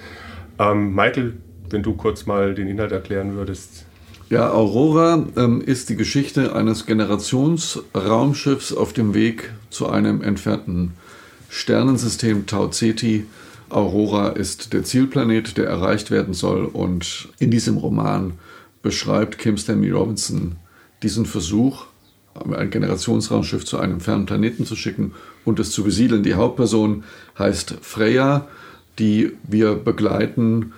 Ähm, Michael, wenn du kurz mal den Inhalt erklären würdest. Ja, Aurora ähm, ist die Geschichte eines Generationsraumschiffs auf dem Weg zu einem entfernten Sternensystem Tau Ceti. Aurora ist der Zielplanet, der erreicht werden soll. Und in diesem Roman beschreibt Kim Stanley Robinson diesen Versuch, ein Generationsraumschiff zu einem fernen Planeten zu schicken und es zu besiedeln. Die Hauptperson heißt Freya, die wir begleiten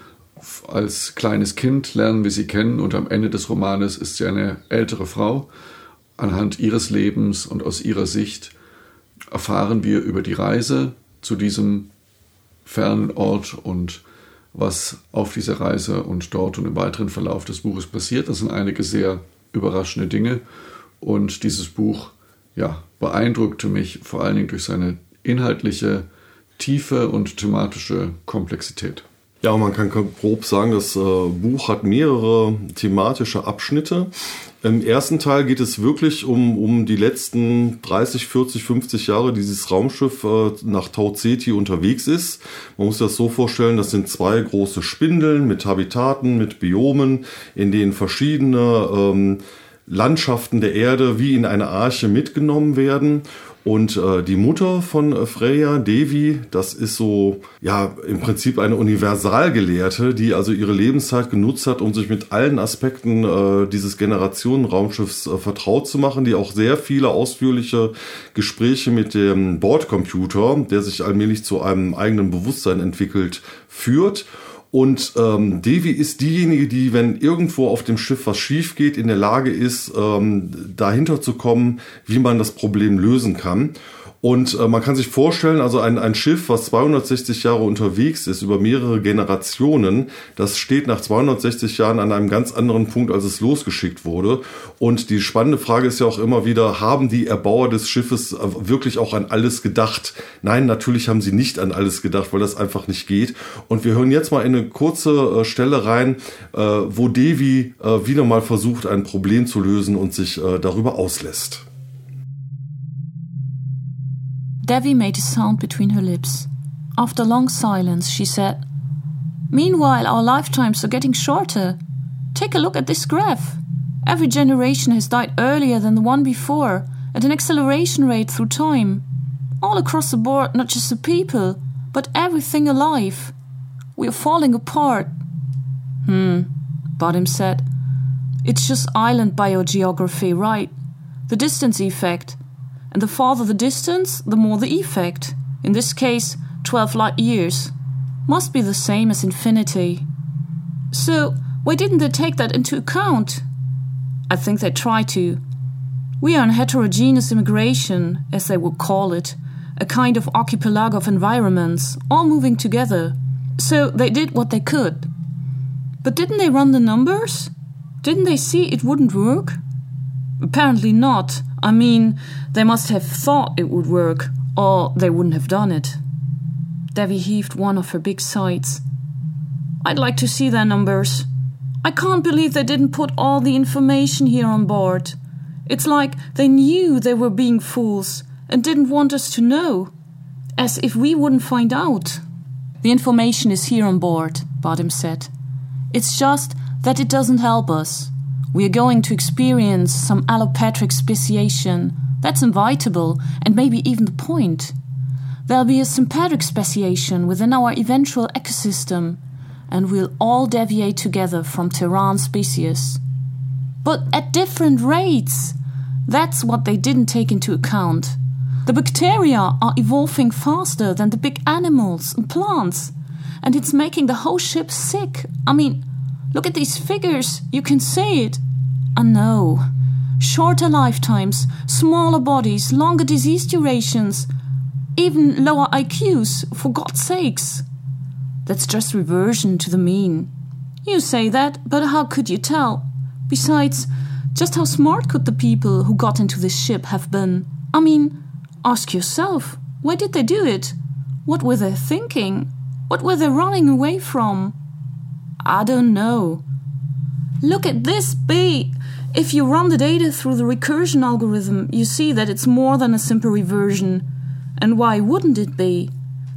als kleines Kind, lernen wir sie kennen und am Ende des Romanes ist sie eine ältere Frau. Anhand ihres Lebens und aus ihrer Sicht erfahren wir über die Reise zu diesem fernen Ort und was auf dieser Reise und dort und im weiteren Verlauf des Buches passiert. Das sind einige sehr überraschende Dinge. Und dieses Buch ja, beeindruckte mich vor allen Dingen durch seine inhaltliche Tiefe und thematische Komplexität. Ja, man kann grob sagen, das äh, Buch hat mehrere thematische Abschnitte. Im ersten Teil geht es wirklich um, um die letzten 30, 40, 50 Jahre, die dieses Raumschiff äh, nach Tau Ceti unterwegs ist. Man muss das so vorstellen, das sind zwei große Spindeln mit Habitaten, mit Biomen, in denen verschiedene ähm, Landschaften der Erde wie in eine Arche mitgenommen werden. Und äh, die Mutter von äh, Freya, Devi, das ist so, ja, im Prinzip eine Universalgelehrte, die also ihre Lebenszeit genutzt hat, um sich mit allen Aspekten äh, dieses Generationenraumschiffs äh, vertraut zu machen, die auch sehr viele ausführliche Gespräche mit dem Bordcomputer, der sich allmählich zu einem eigenen Bewusstsein entwickelt, führt. Und ähm, Devi ist diejenige, die, wenn irgendwo auf dem Schiff was schief geht, in der Lage ist, ähm, dahinter zu kommen, wie man das Problem lösen kann. Und äh, man kann sich vorstellen, also ein, ein Schiff, was 260 Jahre unterwegs ist, über mehrere Generationen, das steht nach 260 Jahren an einem ganz anderen Punkt, als es losgeschickt wurde. Und die spannende Frage ist ja auch immer wieder, haben die Erbauer des Schiffes äh, wirklich auch an alles gedacht? Nein, natürlich haben sie nicht an alles gedacht, weil das einfach nicht geht. Und wir hören jetzt mal in eine kurze äh, Stelle rein, äh, wo Devi äh, wieder mal versucht, ein Problem zu lösen und sich äh, darüber auslässt. Devi made a sound between her lips. After long silence, she said, Meanwhile, our lifetimes are getting shorter. Take a look at this graph. Every generation has died earlier than the one before, at an acceleration rate through time. All across the board, not just the people, but everything alive. We are falling apart. Hmm, Bottom said. It's just island biogeography, right? The distance effect. And the farther the distance, the more the effect. In this case, 12 light years. Must be the same as infinity. So, why didn't they take that into account? I think they tried to. We are in heterogeneous immigration, as they would call it, a kind of archipelago of environments, all moving together. So they did what they could. But didn't they run the numbers? Didn't they see it wouldn't work? Apparently not. I mean, they must have thought it would work, or they wouldn't have done it. Devi heaved one of her big sighs. I'd like to see their numbers. I can't believe they didn't put all the information here on board. It's like they knew they were being fools and didn't want us to know. As if we wouldn't find out. The information is here on board, Bottom said. It's just that it doesn't help us. We are going to experience some allopatric speciation. That's invitable, and maybe even the point. There'll be a sympatric speciation within our eventual ecosystem, and we'll all deviate together from Terran species. But at different rates! That's what they didn't take into account. The bacteria are evolving faster than the big animals and plants, and it's making the whole ship sick. I mean, look at these figures, you can say it. I know. Shorter lifetimes, smaller bodies, longer disease durations. even lower IQs, for God's sakes. That's just reversion to the mean. You say that, but how could you tell? Besides, just how smart could the people who got into this ship have been? I mean, ask yourself, why did they do it? What were they thinking? What were they running away from? I don't know. Look at this B. If you run the data through the recursion algorithm, you see that it's more than a simple reversion. And why wouldn't it be?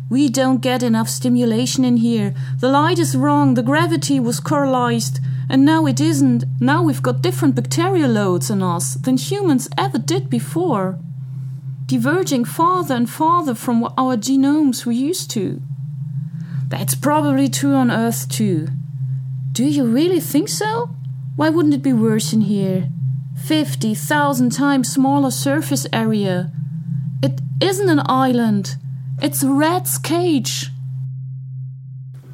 We don't get enough stimulation in here. The light is wrong, the gravity was correlized, and now it isn't. Now we've got different bacterial loads in us than humans ever did before. Diverging farther and farther from what our genomes were used to. That's probably true on Earth too. Do you really think so? Why wouldn't it be worse in here? 50,000 times smaller surface area. It isn't an island. It's rat's cage.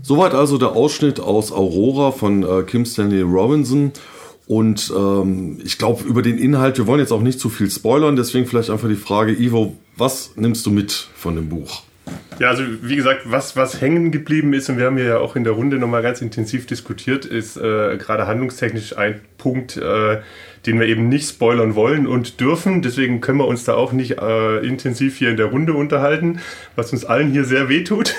Soweit also der Ausschnitt aus Aurora von äh, Kim Stanley Robinson. Und ähm, ich glaube, über den Inhalt, wir wollen jetzt auch nicht zu viel spoilern, deswegen vielleicht einfach die Frage, Ivo, was nimmst du mit von dem Buch? Ja, also wie gesagt, was, was hängen geblieben ist, und wir haben ja auch in der Runde nochmal ganz intensiv diskutiert, ist äh, gerade handlungstechnisch ein Punkt, äh, den wir eben nicht spoilern wollen und dürfen. Deswegen können wir uns da auch nicht äh, intensiv hier in der Runde unterhalten, was uns allen hier sehr wehtut.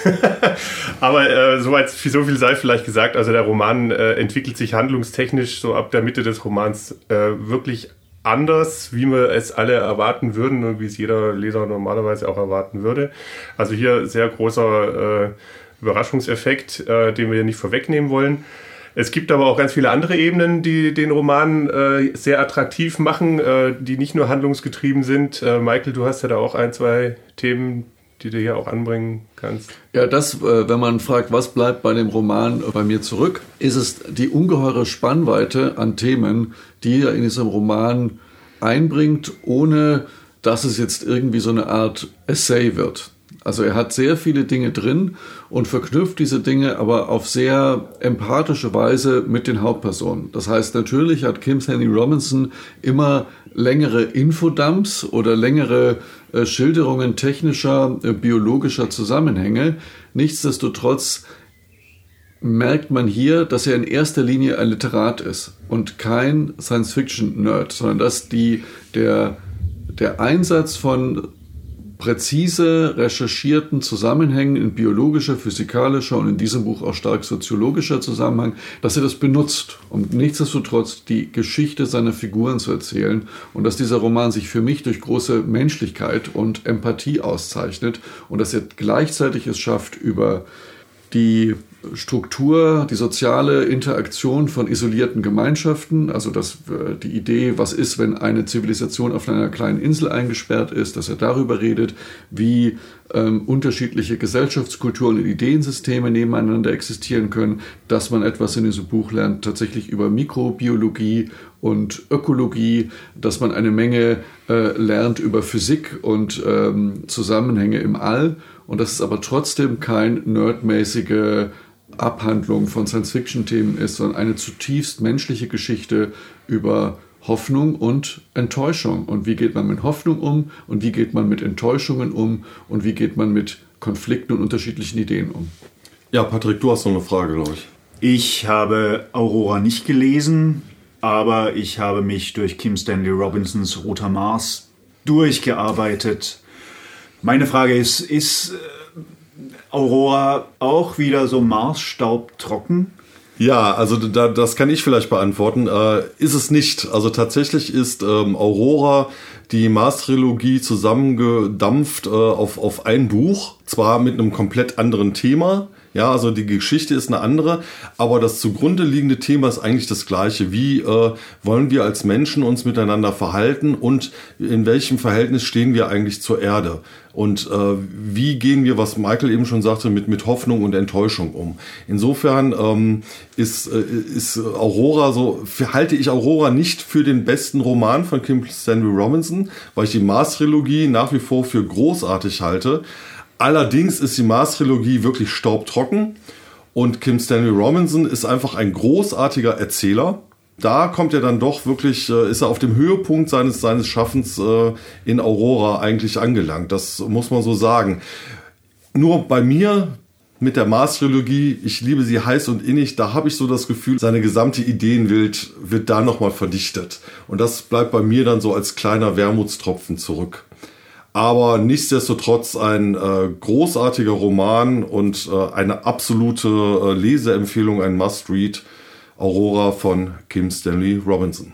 Aber äh, soweit so viel sei vielleicht gesagt. Also der Roman äh, entwickelt sich handlungstechnisch so ab der Mitte des Romans äh, wirklich anders, wie wir es alle erwarten würden und wie es jeder Leser normalerweise auch erwarten würde. Also hier sehr großer äh, Überraschungseffekt, äh, den wir nicht vorwegnehmen wollen. Es gibt aber auch ganz viele andere Ebenen, die den Roman äh, sehr attraktiv machen, äh, die nicht nur handlungsgetrieben sind. Äh, Michael, du hast ja da auch ein, zwei Themen, die du hier auch anbringen kannst. Ja, das, äh, wenn man fragt, was bleibt bei dem Roman bei mir zurück, ist es die ungeheure Spannweite an Themen, die er in diesem Roman einbringt, ohne dass es jetzt irgendwie so eine Art Essay wird. Also er hat sehr viele Dinge drin und verknüpft diese Dinge aber auf sehr empathische Weise mit den Hauptpersonen. Das heißt, natürlich hat Kim Stanley Robinson immer längere Infodumps oder längere äh, Schilderungen technischer, äh, biologischer Zusammenhänge. Nichtsdestotrotz merkt man hier, dass er in erster Linie ein Literat ist und kein Science-Fiction-Nerd, sondern dass die, der, der Einsatz von präzise recherchierten Zusammenhängen in biologischer, physikalischer und in diesem Buch auch stark soziologischer Zusammenhang, dass er das benutzt, um nichtsdestotrotz die Geschichte seiner Figuren zu erzählen und dass dieser Roman sich für mich durch große Menschlichkeit und Empathie auszeichnet und dass er gleichzeitig es schafft, über die Struktur, die soziale Interaktion von isolierten Gemeinschaften, also das, äh, die Idee, was ist, wenn eine Zivilisation auf einer kleinen Insel eingesperrt ist, dass er darüber redet, wie ähm, unterschiedliche Gesellschaftskulturen und Ideensysteme nebeneinander existieren können, dass man etwas in diesem Buch lernt, tatsächlich über Mikrobiologie und Ökologie, dass man eine Menge äh, lernt über Physik und ähm, Zusammenhänge im All und dass es aber trotzdem kein nerdmäßige Abhandlung von Science-Fiction-Themen ist, sondern eine zutiefst menschliche Geschichte über Hoffnung und Enttäuschung. Und wie geht man mit Hoffnung um und wie geht man mit Enttäuschungen um und wie geht man mit Konflikten und unterschiedlichen Ideen um. Ja, Patrick, du hast noch eine Frage, glaube ich. Ich habe Aurora nicht gelesen, aber ich habe mich durch Kim Stanley Robinsons Roter Mars durchgearbeitet. Meine Frage ist, ist Aurora auch wieder so Marsstaub Ja, also da, das kann ich vielleicht beantworten. Äh, ist es nicht. Also tatsächlich ist ähm, Aurora die Mars-Trilogie zusammengedampft äh, auf, auf ein Buch, zwar mit einem komplett anderen Thema, ja, also die Geschichte ist eine andere, aber das zugrunde liegende Thema ist eigentlich das gleiche. Wie äh, wollen wir als Menschen uns miteinander verhalten und in welchem Verhältnis stehen wir eigentlich zur Erde? Und äh, wie gehen wir, was Michael eben schon sagte, mit, mit Hoffnung und Enttäuschung um? Insofern ähm, ist, äh, ist Aurora so, halte ich Aurora nicht für den besten Roman von Kim Stanley Robinson, weil ich die Mars-Trilogie nach wie vor für großartig halte. Allerdings ist die Mars-Trilogie wirklich staubtrocken und Kim Stanley Robinson ist einfach ein großartiger Erzähler. da kommt er dann doch wirklich, äh, ist er auf dem Höhepunkt seines, seines Schaffens äh, in Aurora eigentlich angelangt. Das muss man so sagen. Nur bei mir mit der Mars-Trilogie, ich liebe sie heiß und innig, da habe ich so das Gefühl, seine gesamte Ideenwelt wird da nochmal verdichtet. Und das bleibt bei mir dann so als kleiner Wermutstropfen zurück. Aber nichtsdestotrotz ein äh, großartiger Roman und äh, eine absolute äh, Leseempfehlung, ein Must-Read. Aurora von Kim Stanley Robinson.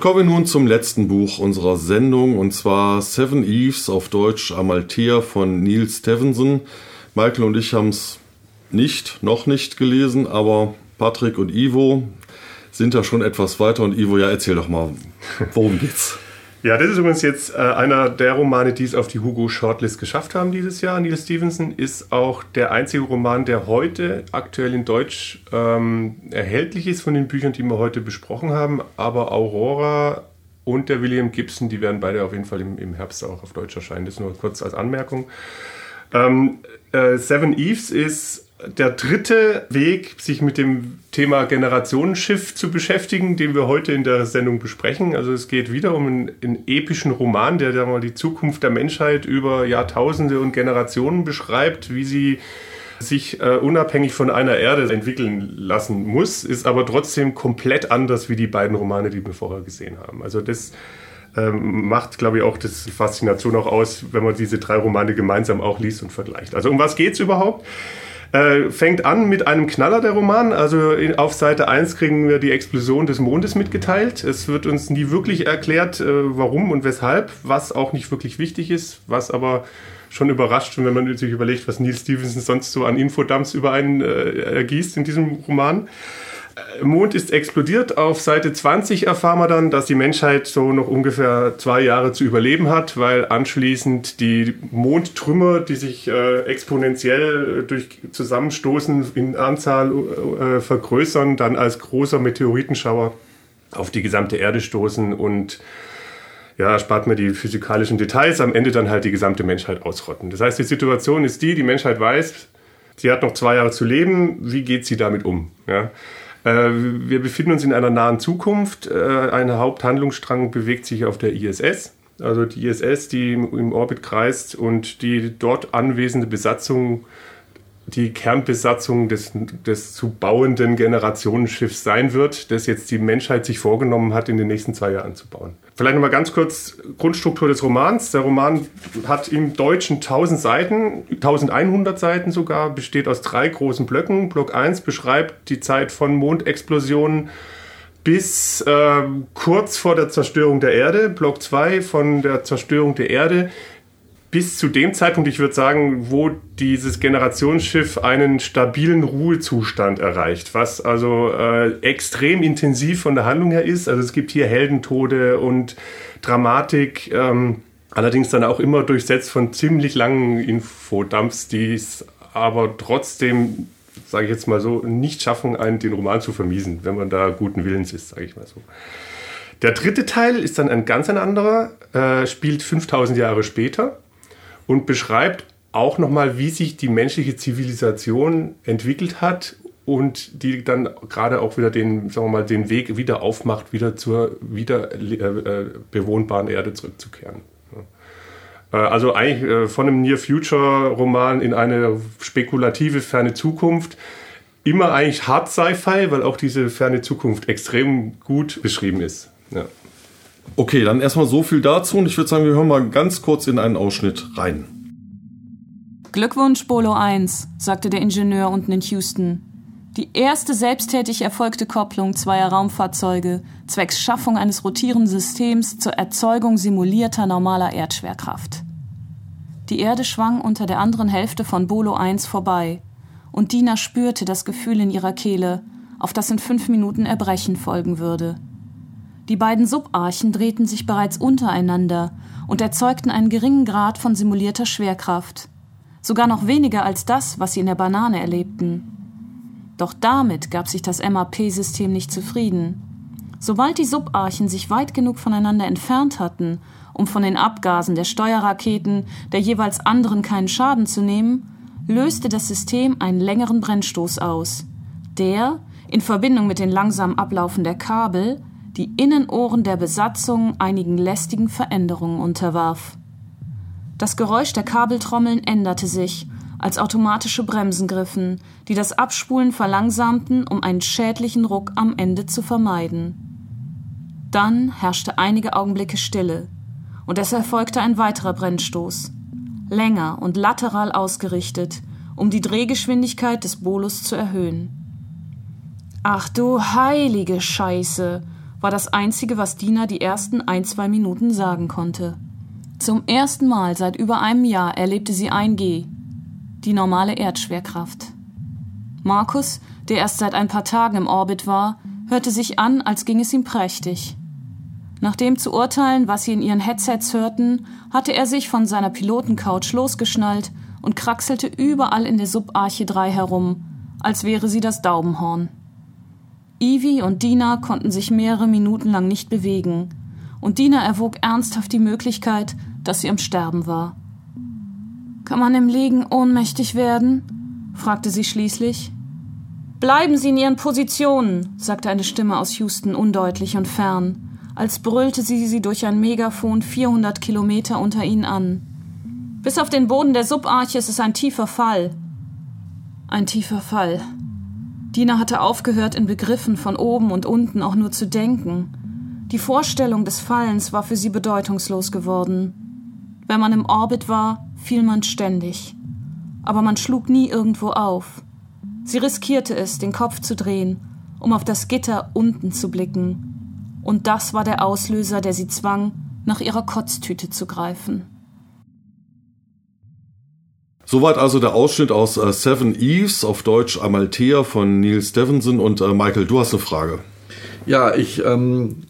Kommen wir nun zum letzten Buch unserer Sendung und zwar Seven Eves auf Deutsch Amalthea von Neil Stevenson. Michael und ich haben es nicht, noch nicht gelesen, aber Patrick und Ivo sind da schon etwas weiter. Und Ivo, ja, erzähl doch mal, worum geht's? Ja, das ist übrigens jetzt äh, einer der Romane, die es auf die Hugo Shortlist geschafft haben dieses Jahr. Neil Stevenson ist auch der einzige Roman, der heute aktuell in Deutsch ähm, erhältlich ist von den Büchern, die wir heute besprochen haben. Aber Aurora und der William Gibson, die werden beide auf jeden Fall im, im Herbst auch auf Deutsch erscheinen. Das nur kurz als Anmerkung. Ähm, äh, Seven Eves ist der dritte Weg, sich mit dem Thema Generationenschiff zu beschäftigen, den wir heute in der Sendung besprechen. Also es geht wieder um einen, einen epischen Roman, der da mal die Zukunft der Menschheit über Jahrtausende und Generationen beschreibt, wie sie sich äh, unabhängig von einer Erde entwickeln lassen muss, ist aber trotzdem komplett anders wie die beiden Romane, die wir vorher gesehen haben. Also das ähm, macht, glaube ich, auch das, die Faszination auch aus, wenn man diese drei Romane gemeinsam auch liest und vergleicht. Also um was geht es überhaupt? Äh, fängt an mit einem Knaller der Roman. Also auf Seite 1 kriegen wir die Explosion des Mondes mitgeteilt. Es wird uns nie wirklich erklärt, äh, warum und weshalb, was auch nicht wirklich wichtig ist, was aber schon überrascht, wenn man sich überlegt, was Neil Stevenson sonst so an Infodumps über einen äh, ergießt in diesem Roman. Mond ist explodiert. Auf Seite 20 erfahren wir dann, dass die Menschheit so noch ungefähr zwei Jahre zu überleben hat, weil anschließend die Mondtrümmer, die sich äh, exponentiell durch Zusammenstoßen in Anzahl äh, vergrößern, dann als großer Meteoritenschauer auf die gesamte Erde stoßen und ja, spart mir die physikalischen Details, am Ende dann halt die gesamte Menschheit ausrotten. Das heißt, die Situation ist die, die Menschheit weiß, sie hat noch zwei Jahre zu leben, wie geht sie damit um? Ja? Äh, wir befinden uns in einer nahen Zukunft. Äh, ein Haupthandlungsstrang bewegt sich auf der ISS. Also die ISS, die im Orbit kreist und die dort anwesende Besatzung die Kernbesatzung des, des zu bauenden Generationenschiffs sein wird, das jetzt die Menschheit sich vorgenommen hat, in den nächsten zwei Jahren zu bauen. Vielleicht nochmal ganz kurz Grundstruktur des Romans. Der Roman hat im Deutschen 1000 Seiten, 1100 Seiten sogar, besteht aus drei großen Blöcken. Block 1 beschreibt die Zeit von Mondexplosionen bis äh, kurz vor der Zerstörung der Erde. Block 2 von der Zerstörung der Erde bis zu dem Zeitpunkt, ich würde sagen, wo dieses Generationsschiff einen stabilen Ruhezustand erreicht, was also äh, extrem intensiv von der Handlung her ist. Also es gibt hier Heldentode und Dramatik, ähm, allerdings dann auch immer durchsetzt von ziemlich langen Infodumps, die es aber trotzdem, sage ich jetzt mal so, nicht schaffen, einen den Roman zu vermiesen, wenn man da guten Willens ist, sage ich mal so. Der dritte Teil ist dann ein ganz ein anderer, äh, spielt 5000 Jahre später und beschreibt auch nochmal, wie sich die menschliche Zivilisation entwickelt hat und die dann gerade auch wieder den, sagen wir mal, den Weg wieder aufmacht, wieder zur wieder äh, äh bewohnbaren Erde zurückzukehren. Äh, also eigentlich äh, von einem Near Future Roman in eine spekulative ferne Zukunft. Immer eigentlich Hard Sci-Fi, weil auch diese ferne Zukunft extrem gut beschrieben ist. Ja. Okay, dann erstmal so viel dazu und ich würde sagen, wir hören mal ganz kurz in einen Ausschnitt rein. Glückwunsch, Bolo 1, sagte der Ingenieur unten in Houston. Die erste selbsttätig erfolgte Kopplung zweier Raumfahrzeuge zwecks Schaffung eines rotierenden Systems zur Erzeugung simulierter normaler Erdschwerkraft. Die Erde schwang unter der anderen Hälfte von Bolo 1 vorbei, und Dina spürte das Gefühl in ihrer Kehle, auf das in fünf Minuten Erbrechen folgen würde. Die beiden Subarchen drehten sich bereits untereinander und erzeugten einen geringen Grad von simulierter Schwerkraft, sogar noch weniger als das, was sie in der Banane erlebten. Doch damit gab sich das MAP-System nicht zufrieden. Sobald die Subarchen sich weit genug voneinander entfernt hatten, um von den Abgasen der Steuerraketen der jeweils anderen keinen Schaden zu nehmen, löste das System einen längeren Brennstoß aus, der, in Verbindung mit den langsam Ablaufen der Kabel, die Innenohren der Besatzung einigen lästigen Veränderungen unterwarf. Das Geräusch der Kabeltrommeln änderte sich als automatische Bremsen griffen, die das Abspulen verlangsamten, um einen schädlichen Ruck am Ende zu vermeiden. Dann herrschte einige Augenblicke Stille, und es erfolgte ein weiterer Brennstoß, länger und lateral ausgerichtet, um die Drehgeschwindigkeit des Bolus zu erhöhen. Ach du heilige Scheiße, war das Einzige, was Dina die ersten ein, zwei Minuten sagen konnte. Zum ersten Mal seit über einem Jahr erlebte sie 1G, die normale Erdschwerkraft. Markus, der erst seit ein paar Tagen im Orbit war, hörte sich an, als ging es ihm prächtig. Nach dem zu urteilen, was sie in ihren Headsets hörten, hatte er sich von seiner Pilotencouch losgeschnallt und kraxelte überall in der Subarche 3 herum, als wäre sie das Daubenhorn. Ivy und Dina konnten sich mehrere Minuten lang nicht bewegen, und Dina erwog ernsthaft die Möglichkeit, dass sie am Sterben war. Kann man im Liegen ohnmächtig werden? fragte sie schließlich. Bleiben Sie in Ihren Positionen, sagte eine Stimme aus Houston undeutlich und fern, als brüllte sie sie durch ein Megafon 400 Kilometer unter ihnen an. Bis auf den Boden der Subarche ist es ein tiefer Fall. Ein tiefer Fall. Dina hatte aufgehört, in Begriffen von oben und unten auch nur zu denken. Die Vorstellung des Fallens war für sie bedeutungslos geworden. Wenn man im Orbit war, fiel man ständig. Aber man schlug nie irgendwo auf. Sie riskierte es, den Kopf zu drehen, um auf das Gitter unten zu blicken. Und das war der Auslöser, der sie zwang, nach ihrer Kotztüte zu greifen. Soweit also der Ausschnitt aus äh, Seven Eves, auf Deutsch Amalthea von Neil Stevenson. Und äh, Michael, du hast eine Frage. Ja, ich ähm,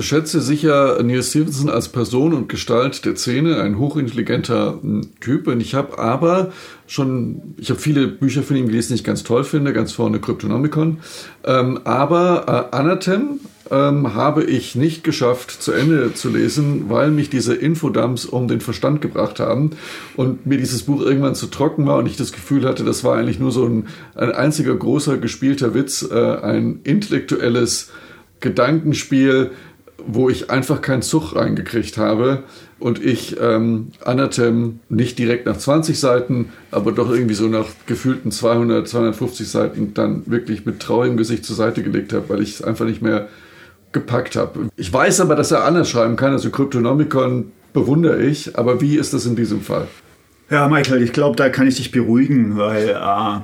schätze sicher Neil Stevenson als Person und Gestalt der Szene, ein hochintelligenter hm, Typ. Und ich habe aber schon, ich habe viele Bücher von ihm gelesen, die ich ganz toll finde, ganz vorne Cryptonomicon. Ähm, aber äh, Anathem ähm, habe ich nicht geschafft zu Ende zu lesen, weil mich diese Infodumps um den Verstand gebracht haben und mir dieses Buch irgendwann zu trocken war und ich das Gefühl hatte, das war eigentlich nur so ein, ein einziger großer gespielter Witz, äh, ein intellektuelles Gedankenspiel, wo ich einfach keinen Zug reingekriegt habe und ich ähm, Anathem nicht direkt nach 20 Seiten, aber doch irgendwie so nach gefühlten 200, 250 Seiten dann wirklich mit traurigem Gesicht zur Seite gelegt habe, weil ich es einfach nicht mehr gepackt habe. Ich weiß aber, dass er anders schreiben kann, also Cryptonomicon bewundere ich, aber wie ist das in diesem Fall? Ja, Michael, ich glaube, da kann ich dich beruhigen, weil äh,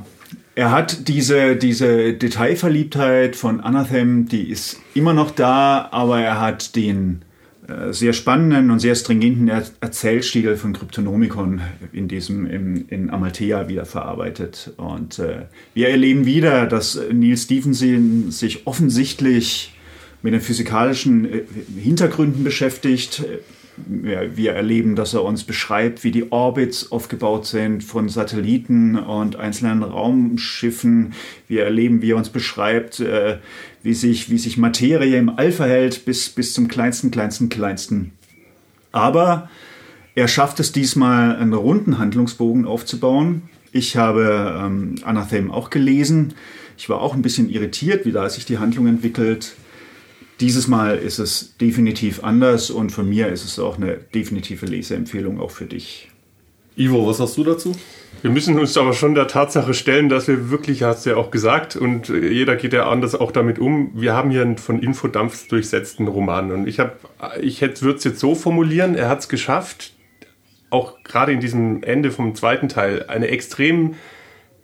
er hat diese, diese Detailverliebtheit von Anathem, die ist immer noch da, aber er hat den äh, sehr spannenden und sehr stringenten er Erzählstil von Cryptonomicon in diesem in, in Amalthea wieder verarbeitet. Und äh, wir erleben wieder, dass Neil Stephenson sich offensichtlich mit den physikalischen äh, Hintergründen beschäftigt wir erleben, dass er uns beschreibt, wie die Orbits aufgebaut sind von Satelliten und einzelnen Raumschiffen. Wir erleben, wie er uns beschreibt, äh, wie sich, wie sich Materie im All verhält bis, bis zum kleinsten, kleinsten, kleinsten. Aber Er schafft es diesmal, einen runden Handlungsbogen aufzubauen. Ich habe ähm, Anathem auch gelesen. Ich war auch ein bisschen irritiert, wie da sich die Handlung entwickelt. Dieses Mal ist es definitiv anders und von mir ist es auch eine definitive Leseempfehlung auch für dich. Ivo, was hast du dazu? Wir müssen uns aber schon der Tatsache stellen, dass wir wirklich, hast du ja auch gesagt, und jeder geht ja anders auch damit um. Wir haben hier einen von Infodampf durchsetzten Roman. Und ich habe, ich würde es jetzt so formulieren, er hat es geschafft, auch gerade in diesem Ende vom zweiten Teil, eine extrem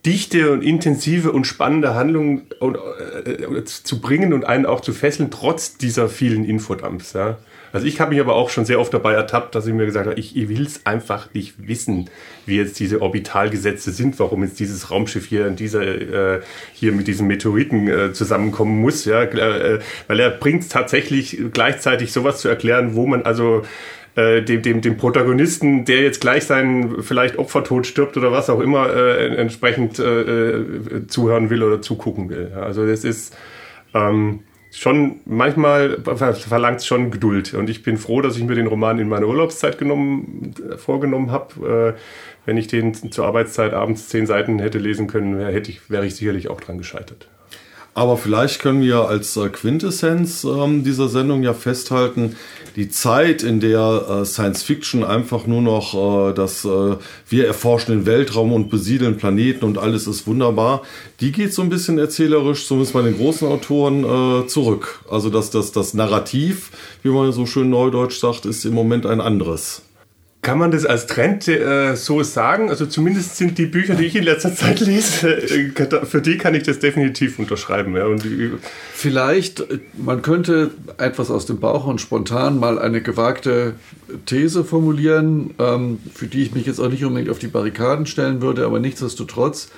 dichte und intensive und spannende Handlung äh, äh, zu bringen und einen auch zu fesseln, trotz dieser vielen Infodumps. Ja. Also ich habe mich aber auch schon sehr oft dabei ertappt, dass ich mir gesagt habe, ich, ich will es einfach nicht wissen, wie jetzt diese Orbitalgesetze sind, warum jetzt dieses Raumschiff hier in dieser äh, hier mit diesen Meteoriten äh, zusammenkommen muss, ja, äh, weil er bringt tatsächlich gleichzeitig sowas zu erklären, wo man also äh, dem, dem, dem Protagonisten, der jetzt gleich seinen vielleicht Opfertod stirbt oder was auch immer, äh, entsprechend äh, äh, zuhören will oder zugucken will. Also das ist ähm, schon, manchmal verlangt es schon Geduld. Und ich bin froh, dass ich mir den Roman in meiner Urlaubszeit genommen, äh, vorgenommen habe. Wenn ich den zur Arbeitszeit abends zehn Seiten hätte lesen können, hätte ich, wäre ich sicherlich auch dran gescheitert. Aber vielleicht können wir als Quintessenz ähm, dieser Sendung ja festhalten, die Zeit, in der äh, Science Fiction einfach nur noch äh, das, äh, wir erforschen den Weltraum und besiedeln Planeten und alles ist wunderbar, die geht so ein bisschen erzählerisch, zumindest bei den großen Autoren, äh, zurück. Also dass das, das Narrativ, wie man so schön neudeutsch sagt, ist im Moment ein anderes. Kann man das als Trend äh, so sagen? Also zumindest sind die Bücher, die ich in letzter Zeit lese, äh, für die kann ich das definitiv unterschreiben. Ja. Und Vielleicht, äh, man könnte etwas aus dem Bauch und spontan mal eine gewagte These formulieren, ähm, für die ich mich jetzt auch nicht unbedingt auf die Barrikaden stellen würde, aber nichtsdestotrotz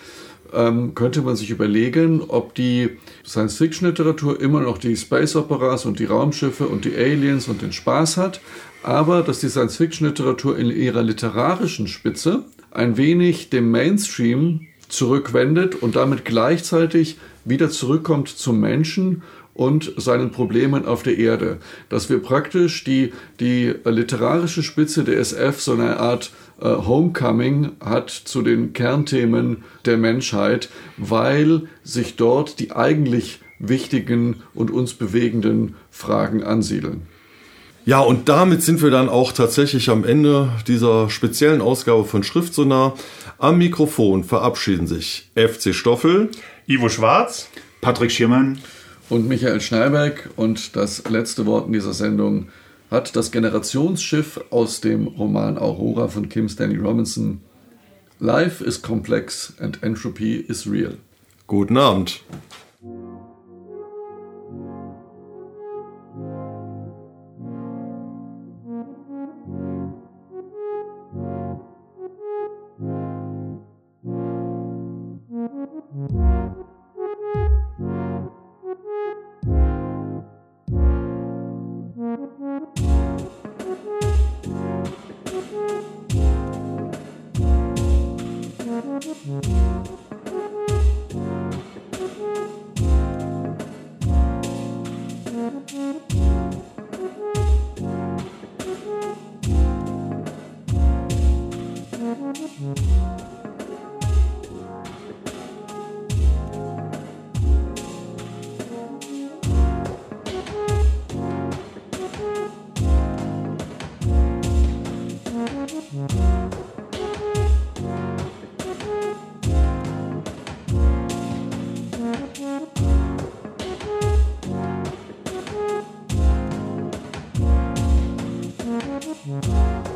ähm, könnte man sich überlegen, ob die Science-Fiction-Literatur immer noch die Space-Operas und die Raumschiffe und die Aliens und den Spaß hat, aber dass die Science-Fiction-Literatur in ihrer literarischen Spitze ein wenig dem Mainstream zurückwendet und damit gleichzeitig wieder zurückkommt zum Menschen und seinen Problemen auf der Erde. Dass wir praktisch die, die literarische Spitze der SF so eine Art äh, Homecoming hat zu den Kernthemen der Menschheit, weil sich dort die eigentlich wichtigen und uns bewegenden Fragen ansiedeln. Ja, und damit sind wir dann auch tatsächlich am Ende dieser speziellen Ausgabe von Schriftsonar. Am Mikrofon verabschieden sich FC Stoffel, Ivo Schwarz, Patrick Schirmann und Michael Schneiberg. Und das letzte Wort in dieser Sendung hat das Generationsschiff aus dem Roman Aurora von Kim Stanley Robinson. Life is complex and entropy is real. Guten Abend. Thank you.